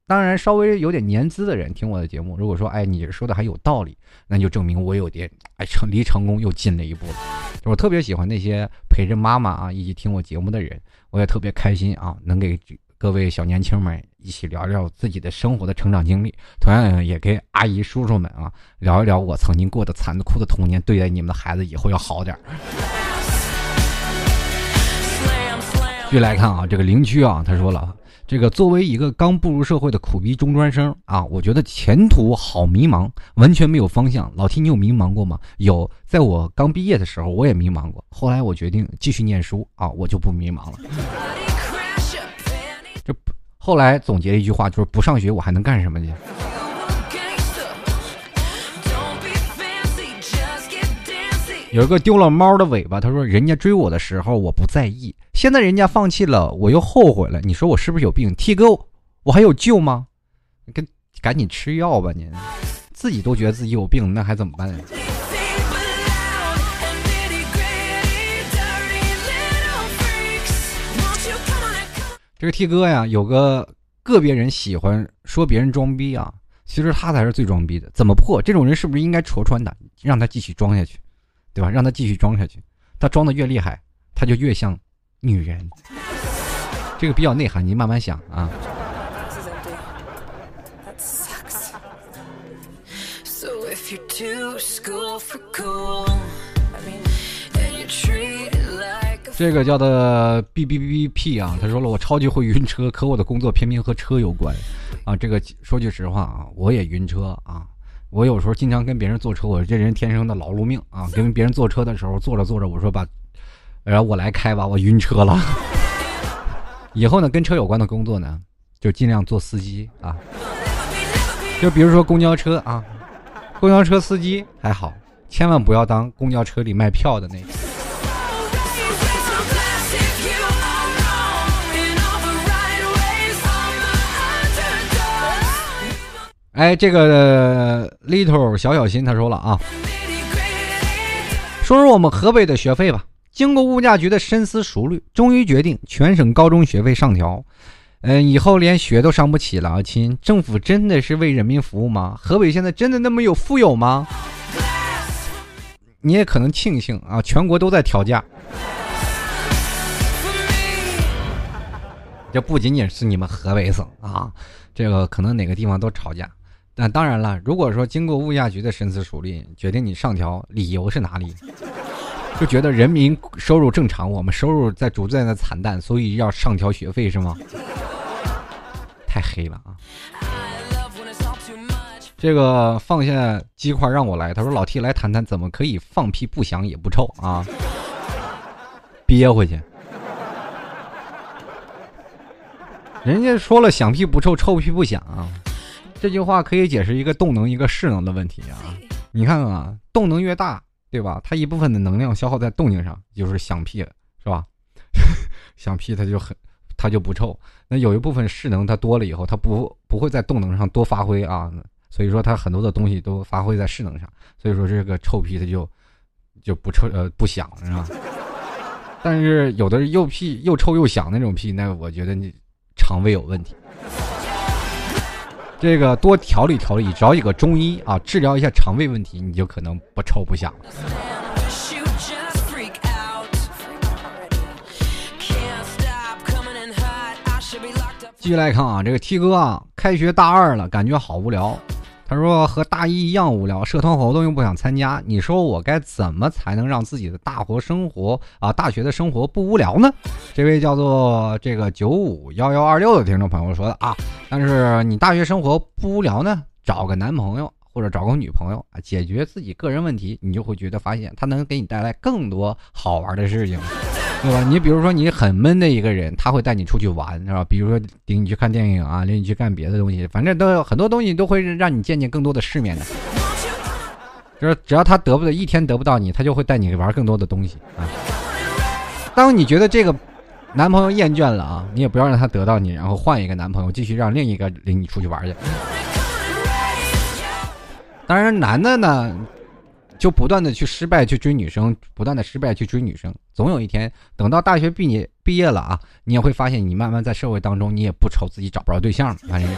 当然，稍微有点年资的人听我的节目，如果说哎，你说的还有道理，那就证明我有点哎成离成功又近了一步了。我特别喜欢那些陪着妈妈啊一起听我节目的人，我也特别开心啊，能给各位小年轻们一起聊聊自己的生活的成长经历，同样也给阿姨叔叔们啊聊一聊我曾经过的残酷的童年，对待你们的孩子以后要好点。继续来看啊，这个邻居啊，他说了。这个作为一个刚步入社会的苦逼中专生啊，我觉得前途好迷茫，完全没有方向。老 T，你有迷茫过吗？有，在我刚毕业的时候，我也迷茫过。后来我决定继续念书啊，我就不迷茫了。这后来总结一句话，就是不上学我还能干什么去？有一个丢了猫的尾巴，他说：“人家追我的时候我不在意，现在人家放弃了，我又后悔了。你说我是不是有病？T 哥，我还有救吗？跟赶紧吃药吧，你自己都觉得自己有病，那还怎么办？”这个 T 哥呀，有个个别人喜欢说别人装逼啊，其实他才是最装逼的。怎么破？这种人是不是应该戳穿他，让他继续装下去？对吧？让他继续装下去，他装的越厉害，他就越像女人。这个比较内涵，你慢慢想啊。这个叫的 B B B P 啊，他说了，我超级会晕车，可我的工作偏偏和车有关啊。这个说句实话啊，我也晕车啊。我有时候经常跟别人坐车，我这人天生的劳碌命啊！跟别人坐车的时候，坐着坐着，我说把，然后我来开吧，我晕车了。以后呢，跟车有关的工作呢，就尽量做司机啊。就比如说公交车啊，公交车司机还好，千万不要当公交车里卖票的那个。哎，这个 little 小小心他说了啊，说说我们河北的学费吧。经过物价局的深思熟虑，终于决定全省高中学费上调。嗯，以后连学都上不起了啊，亲。政府真的是为人民服务吗？河北现在真的那么有富有吗？你也可能庆幸啊，全国都在调价。这不仅仅是你们河北省啊，这个可能哪个地方都吵架。那当然了，如果说经过物价局的深思熟虑，决定你上调，理由是哪里？就觉得人民收入正常，我们收入在逐渐的惨淡，所以要上调学费是吗？太黑了啊！这个放下鸡块让我来，他说老 T 来谈谈怎么可以放屁不响也不臭啊？憋回去。人家说了响屁不臭，臭屁不响啊。这句话可以解释一个动能一个势能的问题啊！你看看啊，动能越大，对吧？它一部分的能量消耗在动静上，就是响屁了，是吧？响屁它就很，它就不臭。那有一部分势能它多了以后，它不不会在动能上多发挥啊，所以说它很多的东西都发挥在势能上，所以说这个臭屁它就就不臭呃不响是吧？但是有的又屁又臭又响那种屁，那我觉得你肠胃有问题。这个多调理调理，找一个中医啊，治疗一下肠胃问题，你就可能不臭不响了。继续来看啊，这个 T 哥啊，开学大二了，感觉好无聊。他说和大一一样无聊，社团活动又不想参加，你说我该怎么才能让自己的大活生活啊，大学的生活不无聊呢？这位叫做这个九五幺幺二六的听众朋友说的啊，但是你大学生活不无聊呢，找个男朋友或者找个女朋友啊，解决自己个人问题，你就会觉得发现他能给你带来更多好玩的事情。对吧？你比如说你很闷的一个人，他会带你出去玩，是吧？比如说领你去看电影啊，领你去干别的东西，反正都很多东西都会让你见见更多的世面的。就是只要他得不到一天得不到你，他就会带你玩更多的东西啊。当你觉得这个男朋友厌倦了啊，你也不要让他得到你，然后换一个男朋友，继续让另一个领你出去玩去。当然，男的呢。就不断的去失败去追女生，不断的失败去追女生，总有一天等到大学毕业毕业了啊，你也会发现你慢慢在社会当中你也不愁自己找不着对象了。反正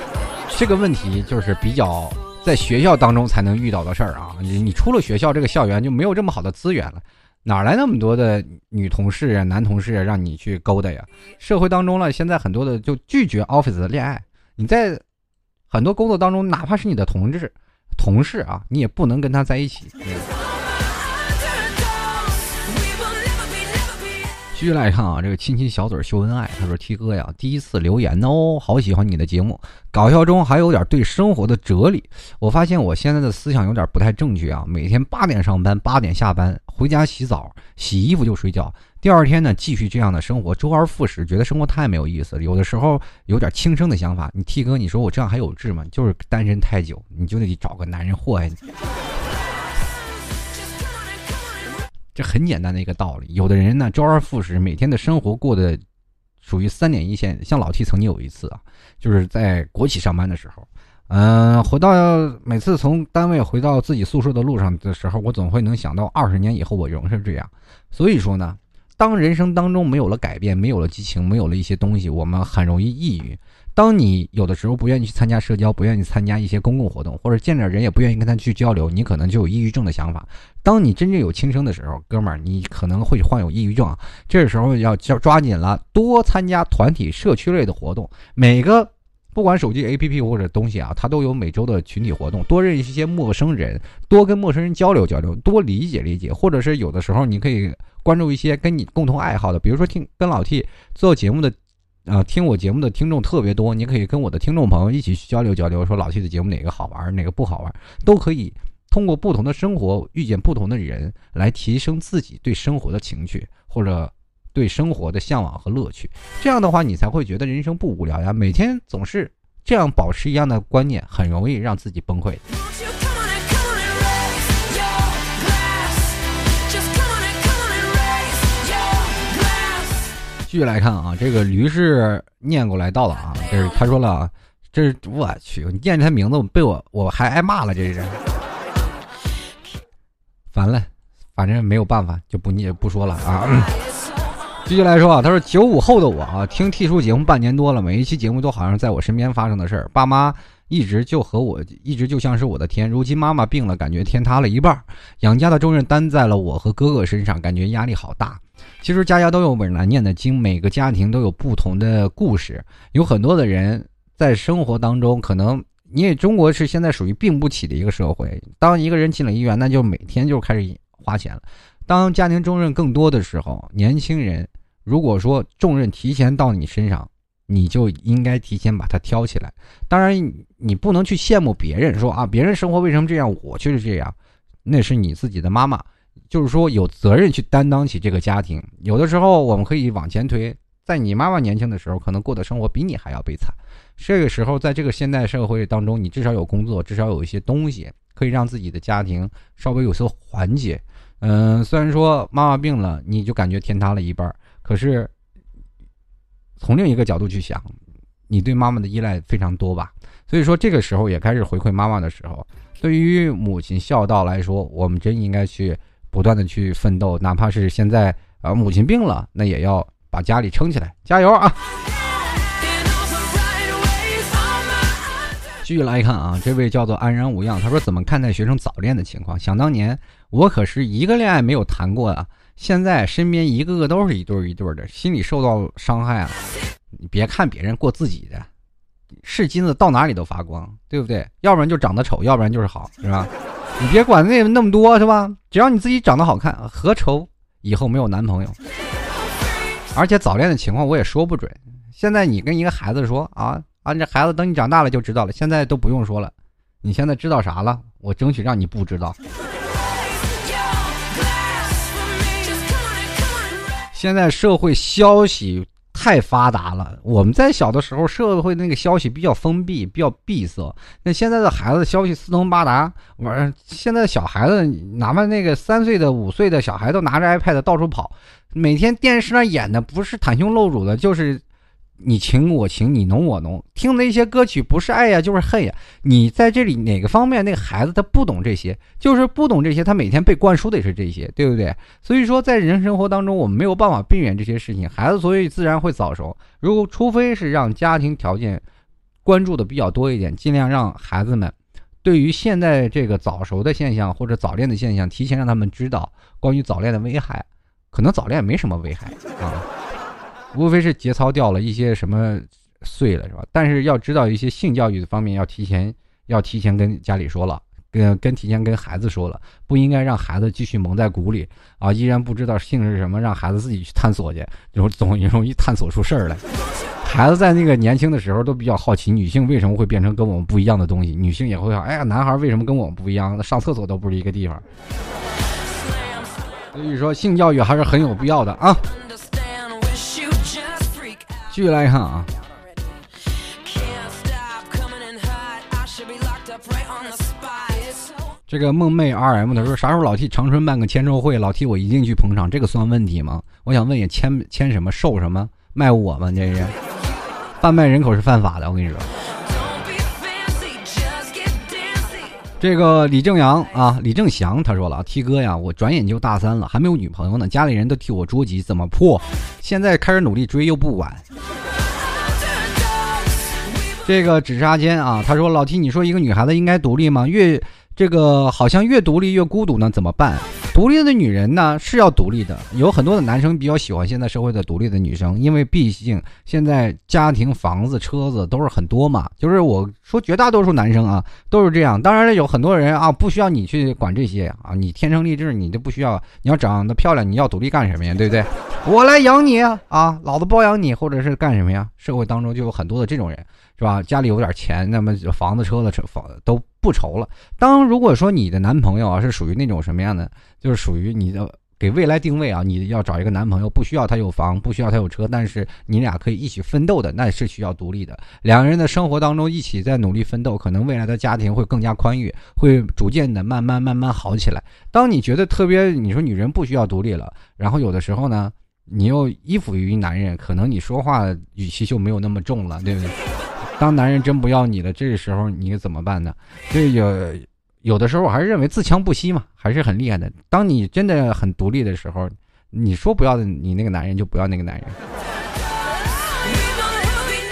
这个问题就是比较在学校当中才能遇到的事儿啊。你你出了学校这个校园就没有这么好的资源了，哪来那么多的女同事啊、男同事啊让你去勾搭呀？社会当中了，现在很多的就拒绝 office 的恋爱。你在很多工作当中，哪怕是你的同志。同事啊，你也不能跟他在一起。继续来看啊，这个亲亲小嘴秀恩爱。他说：“T 哥呀，第一次留言哦，好喜欢你的节目，搞笑中还有点对生活的哲理。我发现我现在的思想有点不太正确啊，每天八点上班，八点下班，回家洗澡、洗衣服就睡觉。第二天呢，继续这样的生活，周而复始，觉得生活太没有意思了。有的时候有点轻生的想法。你 T 哥，你说我这样还有志吗？就是单身太久，你就得找个男人祸害你。”这很简单的一个道理，有的人呢周而复始，每天的生活过得属于三点一线。像老 T 曾经有一次啊，就是在国企上班的时候，嗯，回到每次从单位回到自己宿舍的路上的时候，我总会能想到二十年以后我仍是这样。所以说呢，当人生当中没有了改变，没有了激情，没有了一些东西，我们很容易抑郁。当你有的时候不愿意去参加社交，不愿意参加一些公共活动，或者见着人也不愿意跟他去交流，你可能就有抑郁症的想法。当你真正有轻生的时候，哥们儿，你可能会患有抑郁症啊。这时候要要抓紧了，多参加团体、社区类的活动。每个不管手机 APP 或者东西啊，它都有每周的群体活动，多认识一些陌生人，多跟陌生人交流交流，多理解理解。或者是有的时候你可以关注一些跟你共同爱好的，比如说听跟老 T 做节目的。啊，听我节目的听众特别多，你可以跟我的听众朋友一起去交流交流，说老 T 的节目哪个好玩，哪个不好玩，都可以通过不同的生活遇见不同的人，来提升自己对生活的情趣或者对生活的向往和乐趣。这样的话，你才会觉得人生不无聊呀。每天总是这样保持一样的观念，很容易让自己崩溃。继续来看啊，这个驴是念过来到了啊，这是他说了，这是我去，你念他名字被我我还挨骂了，这是烦了，反正没有办法，就不念不说了啊。继续来说啊，他说九五后的我啊，听 T 叔节目半年多了，每一期节目都好像在我身边发生的事儿，爸妈一直就和我一直就像是我的天，如今妈妈病了，感觉天塌了一半，养家的重任担在了我和哥哥身上，感觉压力好大。其实家家都有本难念的经，每个家庭都有不同的故事。有很多的人在生活当中，可能你也中国是现在属于病不起的一个社会。当一个人进了医院，那就每天就开始花钱了。当家庭重任更多的时候，年轻人如果说重任提前到你身上，你就应该提前把它挑起来。当然，你不能去羡慕别人，说啊，别人生活为什么这样，我却是这样，那是你自己的妈妈。就是说，有责任去担当起这个家庭。有的时候，我们可以往前推，在你妈妈年轻的时候，可能过的生活比你还要悲惨。这个时候，在这个现代社会当中，你至少有工作，至少有一些东西可以让自己的家庭稍微有所缓解。嗯，虽然说妈妈病了，你就感觉天塌了一半，可是从另一个角度去想，你对妈妈的依赖非常多吧？所以说，这个时候也开始回馈妈妈的时候，对于母亲孝道来说，我们真应该去。不断的去奋斗，哪怕是现在啊，母亲病了，那也要把家里撑起来，加油啊！继续来看啊，这位叫做安然无恙，他说怎么看待学生早恋的情况？想当年我可是一个恋爱没有谈过啊，现在身边一个个都是一对一对的，心里受到伤害啊。你别看别人过自己的，是金子到哪里都发光，对不对？要不然就长得丑，要不然就是好，是吧？你别管那那么多，是吧？只要你自己长得好看，何愁以后没有男朋友？而且早恋的情况我也说不准。现在你跟一个孩子说啊啊，这孩子等你长大了就知道了。现在都不用说了，你现在知道啥了？我争取让你不知道。现在社会消息太发达了，我们在小的时候，社会那个消息比较封闭，比较闭塞。那现在的孩子消息四通八达，玩现在小孩子，哪怕那个三岁的、五岁的小孩都拿着 iPad 到处跑，每天电视上演的不是袒胸露乳的，就是。你情我情，你浓我浓，听的一些歌曲不是爱呀，就是恨呀。你在这里哪个方面，那个孩子他不懂这些，就是不懂这些，他每天被灌输的也是这些，对不对？所以说，在人生活当中，我们没有办法避免这些事情，孩子所以自然会早熟。如果除非是让家庭条件关注的比较多一点，尽量让孩子们对于现在这个早熟的现象或者早恋的现象，提前让他们知道关于早恋的危害。可能早恋没什么危害啊。无非是节操掉了一些什么碎了是吧？但是要知道一些性教育的方面，要提前要提前跟家里说了，跟跟提前跟孩子说了，不应该让孩子继续蒙在鼓里啊！依然不知道性是什么，让孩子自己去探索去，就总容易探索出事儿来。孩子在那个年轻的时候都比较好奇，女性为什么会变成跟我们不一样的东西？女性也会想，哎呀，男孩为什么跟我们不一样？上厕所都不是一个地方。所以说，性教育还是很有必要的啊。继续来看啊，这个梦寐 R M 他说啥时候老替长春办个签售会，老替我一定去捧场，这个算问题吗？我想问也，签签什么，售什么，卖我吗？这是贩卖人口是犯法的，我跟你说。这个李正阳啊，李正祥他说了啊，T 哥呀，我转眼就大三了，还没有女朋友呢，家里人都替我着急，怎么破？现在开始努力追又不晚。这个纸扎间啊，他说老 T，你说一个女孩子应该独立吗？越这个好像越独立越孤独呢，怎么办？独立的女人呢是要独立的，有很多的男生比较喜欢现在社会的独立的女生，因为毕竟现在家庭、房子、车子都是很多嘛。就是我说绝大多数男生啊都是这样，当然了，有很多人啊不需要你去管这些啊，你天生丽质，你就不需要，你要长得漂亮，你要独立干什么呀？对不对？我来养你啊，啊，老子包养你，或者是干什么呀？社会当中就有很多的这种人，是吧？家里有点钱，那么房子、车子、车房都。不愁了。当如果说你的男朋友啊是属于那种什么样的，就是属于你的给未来定位啊，你要找一个男朋友，不需要他有房，不需要他有车，但是你俩可以一起奋斗的，那是需要独立的。两个人的生活当中一起在努力奋斗，可能未来的家庭会更加宽裕，会逐渐的慢慢慢慢好起来。当你觉得特别，你说女人不需要独立了，然后有的时候呢，你又依附于男人，可能你说话语气就没有那么重了，对不对？当男人真不要你了，这个时候你怎么办呢？这有有的时候我还是认为自强不息嘛，还是很厉害的。当你真的很独立的时候，你说不要你那个男人就不要那个男人。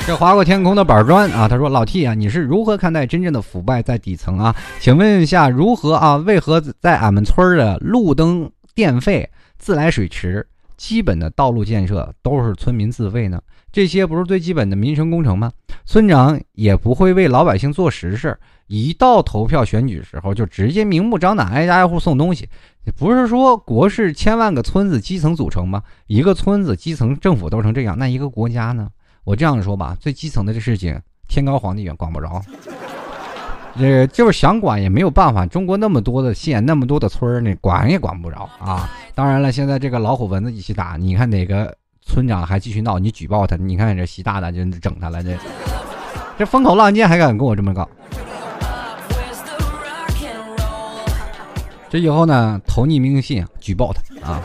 这划过天空的板砖啊，他说老 T 啊，你是如何看待真正的腐败在底层啊？请问一下，如何啊？为何在俺们村的路灯、电费、自来水池、基本的道路建设都是村民自费呢？这些不是最基本的民生工程吗？村长也不会为老百姓做实事，一到投票选举时候就直接明目张胆挨家挨户送东西。不是说国是千万个村子基层组成吗？一个村子基层政府都成这样，那一个国家呢？我这样说吧，最基层的这事情，天高皇帝远，管不着。这就是想管也没有办法。中国那么多的县，那么多的村儿，你管也管不着啊。当然了，现在这个老虎蚊子一起打，你看哪个？村长还继续闹，你举报他，你看这习大大就整他了，这这风口浪尖还敢跟我这么搞？这以后呢，投匿名信举报他啊！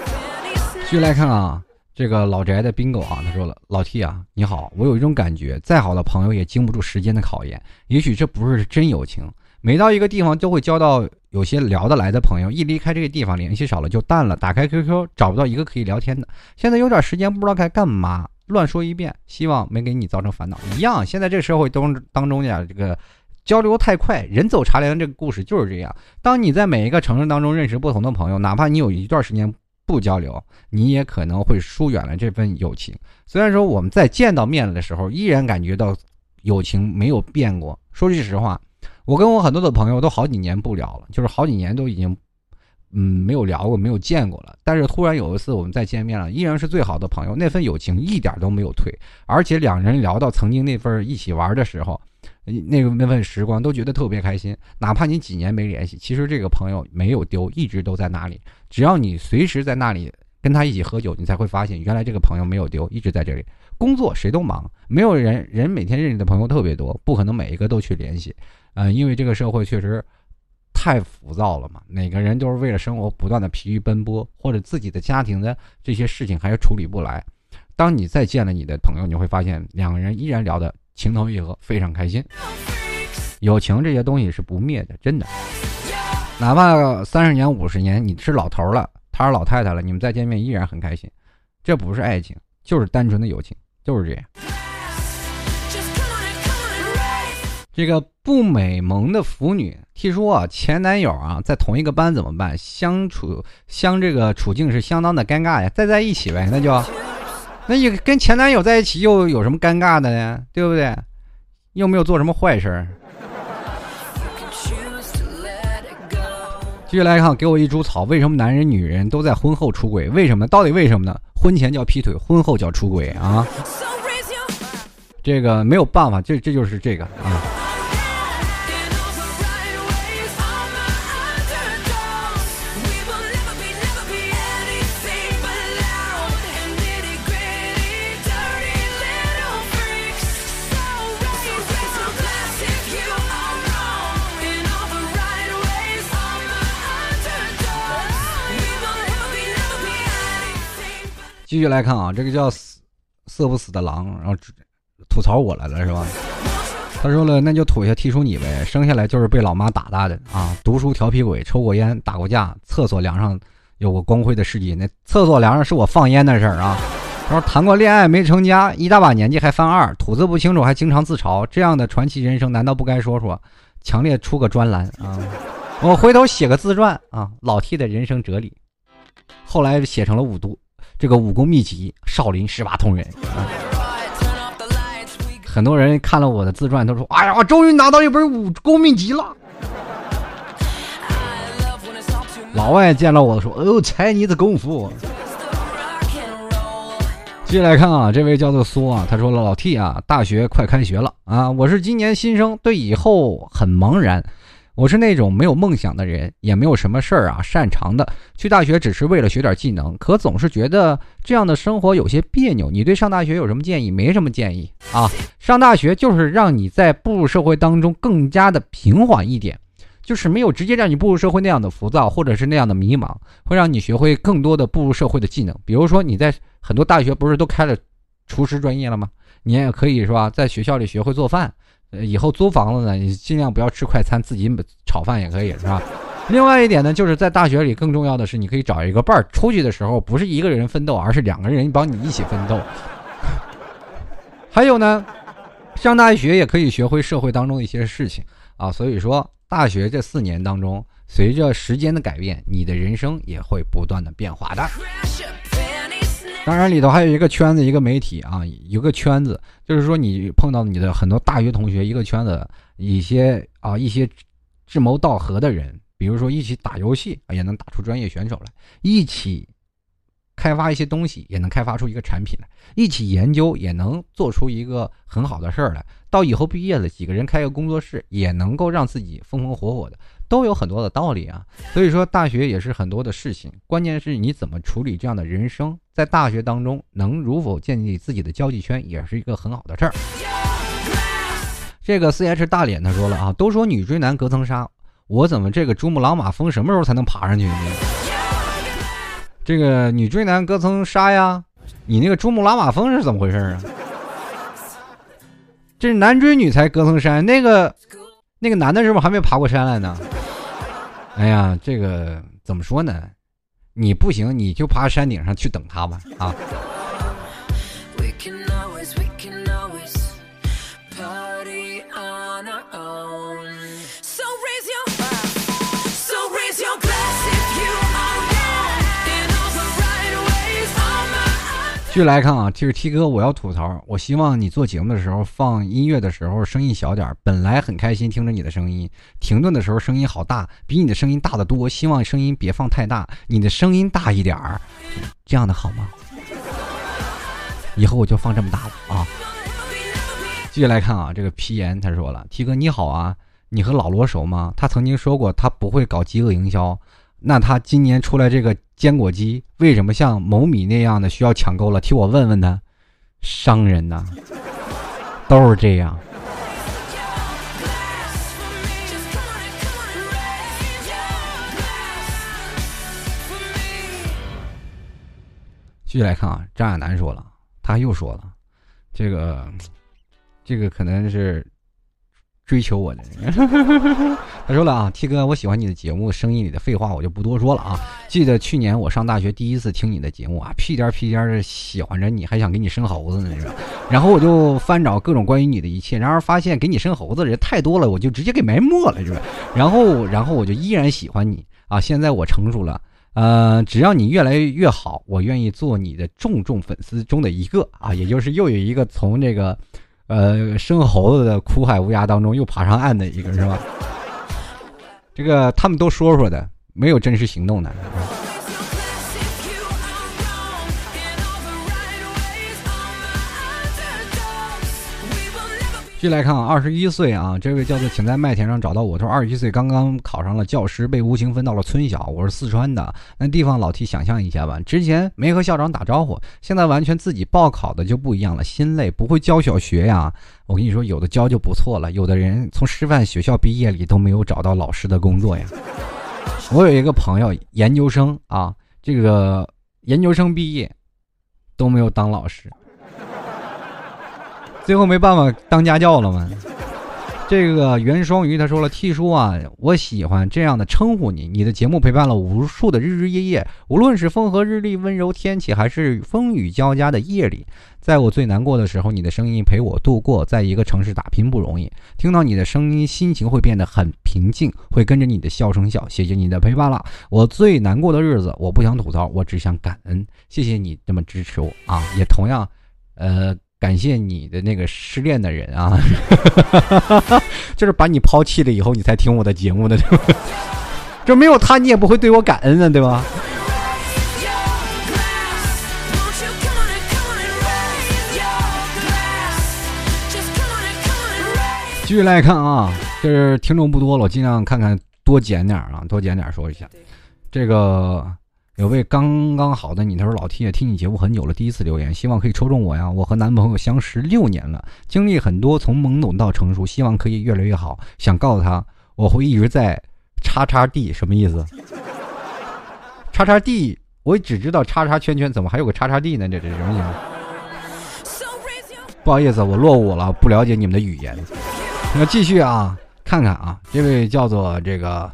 继续来看啊，这个老宅的 bingo 啊，他说了：“老 T 啊，你好，我有一种感觉，再好的朋友也经不住时间的考验，也许这不是真友情。”每到一个地方都会交到有些聊得来的朋友，一离开这个地方联系少了就淡了。打开 QQ 找不到一个可以聊天的，现在有点时间不知道该干嘛，乱说一遍，希望没给你造成烦恼。一样，现在这个社会当当中呀，这个交流太快，人走茶凉。这个故事就是这样。当你在每一个城市当中认识不同的朋友，哪怕你有一段时间不交流，你也可能会疏远了这份友情。虽然说我们在见到面了的时候，依然感觉到。友情没有变过。说句实话，我跟我很多的朋友都好几年不聊了，就是好几年都已经。嗯，没有聊过，没有见过了。但是突然有一次我们再见面了，依然是最好的朋友，那份友情一点都没有退。而且两人聊到曾经那份一起玩的时候，那个那份时光都觉得特别开心。哪怕你几年没联系，其实这个朋友没有丢，一直都在那里。只要你随时在那里跟他一起喝酒，你才会发现原来这个朋友没有丢，一直在这里。工作谁都忙，没有人人每天认识的朋友特别多，不可能每一个都去联系。嗯，因为这个社会确实。太浮躁了嘛？每个人都是为了生活不断的疲于奔波，或者自己的家庭的这些事情还是处理不来。当你再见了你的朋友，你会发现两个人依然聊得情投意合，非常开心。友情这些东西是不灭的，真的。哪怕三十年、五十年，你是老头了，他是老太太了，你们再见面依然很开心。这不是爱情，就是单纯的友情，就是这样。这个不美萌的腐女听说啊，前男友啊在同一个班怎么办？相处相这个处境是相当的尴尬呀，再在一起呗，那就，那你跟前男友在一起又有什么尴尬的呢？对不对？又没有做什么坏事。继续来看，给我一株草。为什么男人女人都在婚后出轨？为什么？到底为什么呢？婚前叫劈腿，婚后叫出轨啊？这个没有办法，这这就是这个啊。继续来看啊，这个叫死色不死的狼，然后吐槽我来了是吧？他说了，那就吐下踢出你呗，生下来就是被老妈打大的啊，读书调皮鬼，抽过烟，打过架，厕所梁上有过光辉的事迹，那厕所梁上是我放烟的事儿啊。他说谈过恋爱没成家，一大把年纪还犯二，吐字不清楚还经常自嘲，这样的传奇人生难道不该说说？强烈出个专栏啊！我回头写个自传啊，老 T 的人生哲理，后来写成了五度。这个武功秘籍《少林十八铜人》，很多人看了我的自传都说：“哎呀，我终于拿到一本武功秘籍了。”老外见到我说：“哦，猜你的功夫。”接下来看啊，这位叫做苏啊，他说：“老 T 啊，大学快开学了啊，我是今年新生，对以后很茫然。”我是那种没有梦想的人，也没有什么事儿啊擅长的。去大学只是为了学点技能，可总是觉得这样的生活有些别扭。你对上大学有什么建议？没什么建议啊。上大学就是让你在步入社会当中更加的平缓一点，就是没有直接让你步入社会那样的浮躁，或者是那样的迷茫，会让你学会更多的步入社会的技能。比如说你在很多大学不是都开了厨师专业了吗？你也可以是吧，在学校里学会做饭。以后租房子呢，你尽量不要吃快餐，自己炒饭也可以，是吧？另外一点呢，就是在大学里，更重要的是，你可以找一个伴儿，出去的时候不是一个人奋斗，而是两个人帮你一起奋斗。还有呢，上大学也可以学会社会当中的一些事情啊。所以说，大学这四年当中，随着时间的改变，你的人生也会不断的变化的。当然，里头还有一个圈子，一个媒体啊，一个圈子，就是说你碰到你的很多大学同学，一个圈子，一些啊一些志谋道合的人，比如说一起打游戏也能打出专业选手来，一起开发一些东西也能开发出一个产品来，一起研究也能做出一个很好的事儿来。到以后毕业了，几个人开个工作室，也能够让自己风风火火的。都有很多的道理啊，所以说大学也是很多的事情，关键是你怎么处理这样的人生，在大学当中能如否建立自己的交际圈，也是一个很好的事儿。这个 C H 大脸他说了啊，都说女追男隔层纱，我怎么这个珠穆朗玛峰什么时候才能爬上去呢？这个女追男隔层纱呀，你那个珠穆朗玛峰是怎么回事啊？这是男追女才隔层山，那个。那个男的是不是还没爬过山来呢？哎呀，这个怎么说呢？你不行，你就爬山顶上去等他吧，啊。继续来看啊，这是 T 哥，我要吐槽。我希望你做节目的时候放音乐的时候声音小点本来很开心听着你的声音，停顿的时候声音好大，比你的声音大得多。希望声音别放太大，你的声音大一点儿，这样的好吗？以后我就放这么大了啊。继续来看啊，这个皮炎他说了：“T 哥你好啊，你和老罗熟吗？他曾经说过他不会搞饥饿营销。”那他今年出来这个坚果机，为什么像某米那样的需要抢购了？替我问问他，商人呐，都是这样。继续来看啊，张亚楠说了，他又说了，这个，这个可能是。追求我的人，他说了啊，T 哥，我喜欢你的节目，声音里的废话我就不多说了啊。记得去年我上大学第一次听你的节目啊，屁颠屁颠的喜欢着你，还想给你生猴子呢，是吧？然后我就翻找各种关于你的一切，然而发现给你生猴子的人太多了，我就直接给埋没了，是吧？然后，然后我就依然喜欢你啊。现在我成熟了，呃，只要你越来越好，我愿意做你的众众粉丝中的一个啊，也就是又有一个从这个。呃，生猴子的苦海无涯当中又爬上岸的一个是吧？这个他们都说说的，没有真实行动的。继续来看啊，二十一岁啊，这位叫做请在麦田上找到我。他说二十一岁刚刚考上了教师，被无情分到了村小。我是四川的，那地方老提想象一下吧。之前没和校长打招呼，现在完全自己报考的就不一样了，心累。不会教小学呀？我跟你说，有的教就不错了。有的人从师范学校毕业里都没有找到老师的工作呀。我有一个朋友，研究生啊，这个研究生毕业都没有当老师。最后没办法当家教了吗？这个袁双鱼他说了：“T 叔啊，我喜欢这样的称呼你。你的节目陪伴了无数的日日夜夜，无论是风和日丽、温柔天气，还是风雨交加的夜里，在我最难过的时候，你的声音陪我度过。在一个城市打拼不容易，听到你的声音，心情会变得很平静，会跟着你的笑声笑。谢谢你的陪伴了。我最难过的日子，我不想吐槽，我只想感恩。谢谢你这么支持我啊！也同样，呃。”感谢你的那个失恋的人啊，就是把你抛弃了以后，你才听我的节目的，对吧就没有他你也不会对我感恩的，对吧？继续来看啊，就是听众不多了，我尽量看看多剪点啊，多剪点说一下这个。有位刚刚好的你，他说老 T 也听你节目很久了，第一次留言，希望可以抽中我呀！我和男朋友相识六年了，经历很多，从懵懂到成熟，希望可以越来越好。想告诉他，我会一直在叉叉 D，什么意思？叉叉 D，我只知道叉叉圈圈，怎么还有个叉叉 D 呢？这这什么意思？不好意思，我落伍了，不了解你们的语言。那继续啊，看看啊，这位叫做这个。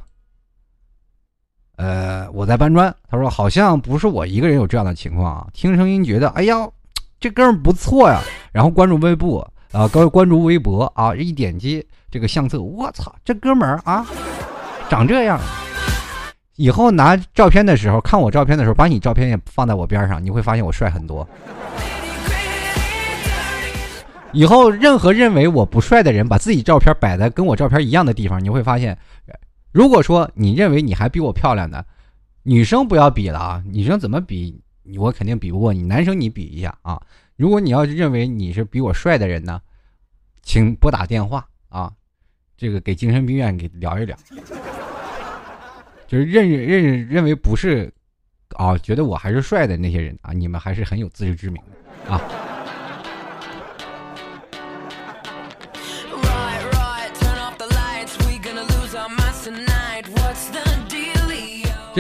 呃，我在搬砖。他说好像不是我一个人有这样的情况啊。听声音觉得，哎呀，这哥们不错呀。然后关注微博啊，关关注微博啊，一点击这个相册，我操，这哥们儿啊，长这样。以后拿照片的时候，看我照片的时候，把你照片也放在我边上，你会发现我帅很多。以后任何认为我不帅的人，把自己照片摆在跟我照片一样的地方，你会发现。如果说你认为你还比我漂亮的女生不要比了啊，女生怎么比我肯定比不过你，男生你比一下啊。如果你要是认为你是比我帅的人呢，请拨打电话啊，这个给精神病院给聊一聊。就是认认认为不是啊，觉得我还是帅的那些人啊，你们还是很有自知之明的啊。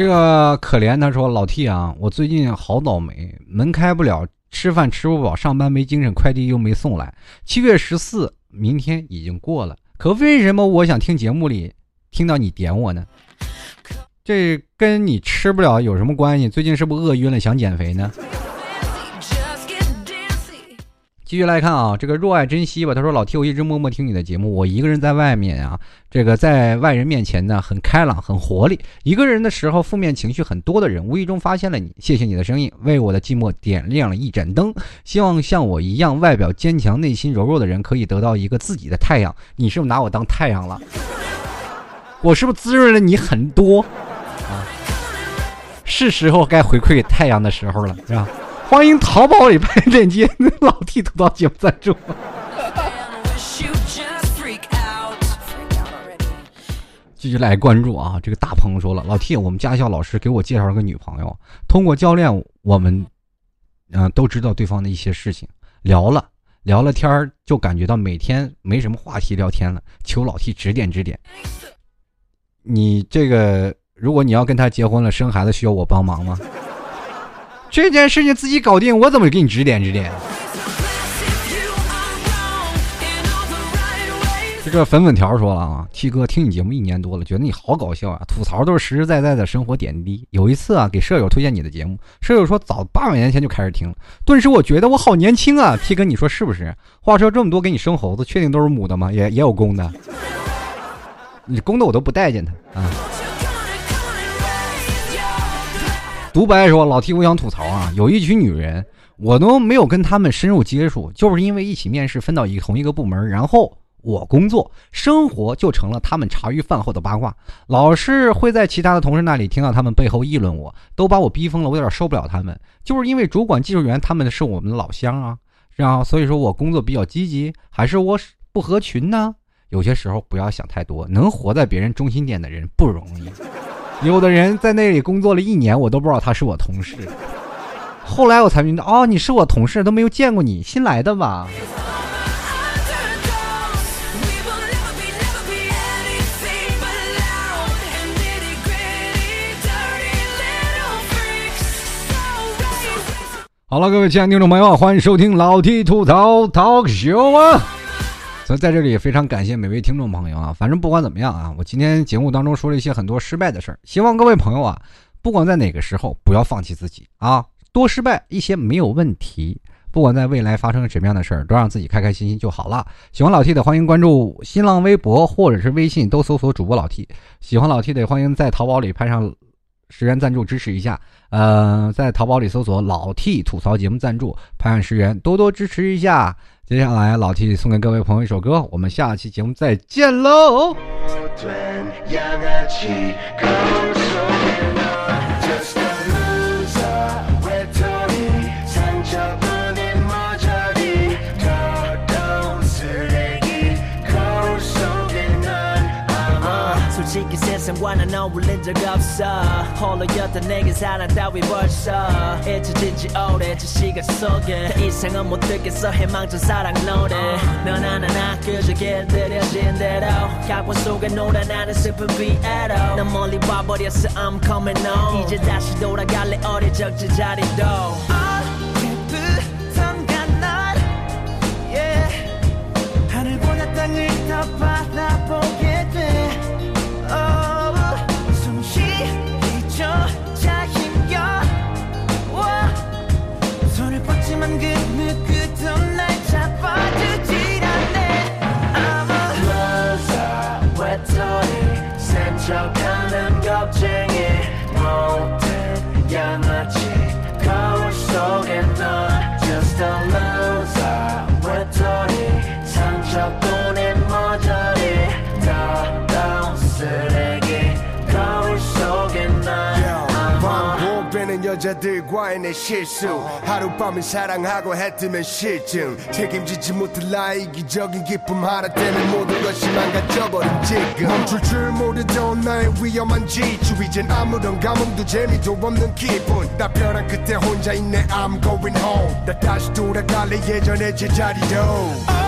这个可怜他说老 T 啊，我最近好倒霉，门开不了，吃饭吃不饱，上班没精神，快递又没送来。七月十四，明天已经过了，可为什么我想听节目里听到你点我呢？这跟你吃不了有什么关系？最近是不是饿晕了想减肥呢？继续来看啊，这个若爱珍惜吧。他说：“老 T，我一直默默听你的节目。我一个人在外面啊，这个在外人面前呢，很开朗，很活力。一个人的时候，负面情绪很多的人，无意中发现了你。谢谢你的声音，为我的寂寞点亮了一盏灯。希望像我一样，外表坚强、内心柔弱的人，可以得到一个自己的太阳。你是不是拿我当太阳了？我是不是滋润了你很多啊？是时候该回馈给太阳的时候了，是吧？”欢迎淘宝里拍链接，老 T 吐槽节目赞助。继续来关注啊！这个大鹏说了，老 T，我们驾校老师给我介绍了个女朋友，通过教练，我们嗯都知道对方的一些事情，聊了聊了天儿，就感觉到每天没什么话题聊天了，求老 T 指点指点。你这个，如果你要跟他结婚了，生孩子需要我帮忙吗？这件事情自己搞定，我怎么给你指点指点？这个粉粉条说了啊，T 哥听你节目一年多了，觉得你好搞笑啊，吐槽都是实实在在的生活点滴。有一次啊，给舍友推荐你的节目，舍友说早八百年前就开始听了，顿时我觉得我好年轻啊，T 哥你说是不是？话说这么多给你生猴子，确定都是母的吗？也也有公的？你公的我都不待见他啊。独白说：“老 T，我想吐槽啊，有一群女人，我都没有跟她们深入接触，就是因为一起面试分到一同一个部门，然后我工作生活就成了他们茶余饭后的八卦，老是会在其他的同事那里听到他们背后议论我，都把我逼疯了，我有点受不了他们。就是因为主管、技术员他们是我们的老乡啊，然后所以说我工作比较积极，还是我不合群呢？有些时候不要想太多，能活在别人中心点的人不容易。”有的人在那里工作了一年，我都不知道他是我同事。后来我才明白，哦，你是我同事，都没有见过你，新来的吧？好了，各位亲爱的听众朋友，欢迎收听老 T 吐槽 Talk Show 啊！所以在这里也非常感谢每位听众朋友啊！反正不管怎么样啊，我今天节目当中说了一些很多失败的事儿，希望各位朋友啊，不管在哪个时候不要放弃自己啊，多失败一些没有问题。不管在未来发生什么样的事儿，都让自己开开心心就好了。喜欢老 T 的欢迎关注新浪微博或者是微信，都搜索主播老 T。喜欢老 T 的欢迎在淘宝里拍上十元赞助支持一下。呃，在淘宝里搜索老 T 吐槽节目赞助，拍上十元，多多支持一下。接下来，老 T 送给各位朋友一首歌，我们下期节目再见喽。 세상과는 어울린 적 없어. 홀로였던 내게 사랑 따위 벌써. 잊혀진 지 오래 저 시간 속에. 더 이상은 못 듣겠어. 해망전 사랑 노래. 넌 하나나 그저 길들여진 대로. 각본 속에 노래 나는 슬픈 비애로. 난 멀리 와버렸어. I'm coming home. 이제 다시 돌아갈래. 어릴 적 제자리도. 널 yeah. 하늘보다 땅을 더 바라보게 외톨이 상처뿐인 모자리. 더러운 쓰레기. 거울 속에 넌 반복되는 여자들과의 내 실수. 하룻밤을 사랑하고 해뜨면 실증. 책임지지 못할 나의 이기적인 기쁨 하나 때문에 모든 것이 망가져버린 지금. 멈출 줄 모르던 나의 위험한 지주. 이젠 아무런 감흥도 재미도 없는 기분. 나 벼랑 끝에 혼자 있네. I'm going home. 나 다시 돌아갈래. 예전의 제자리로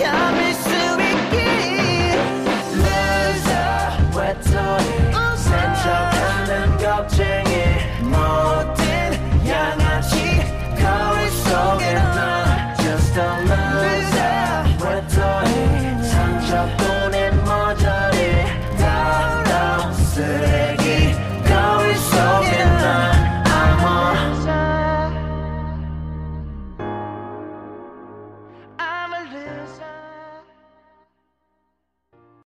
come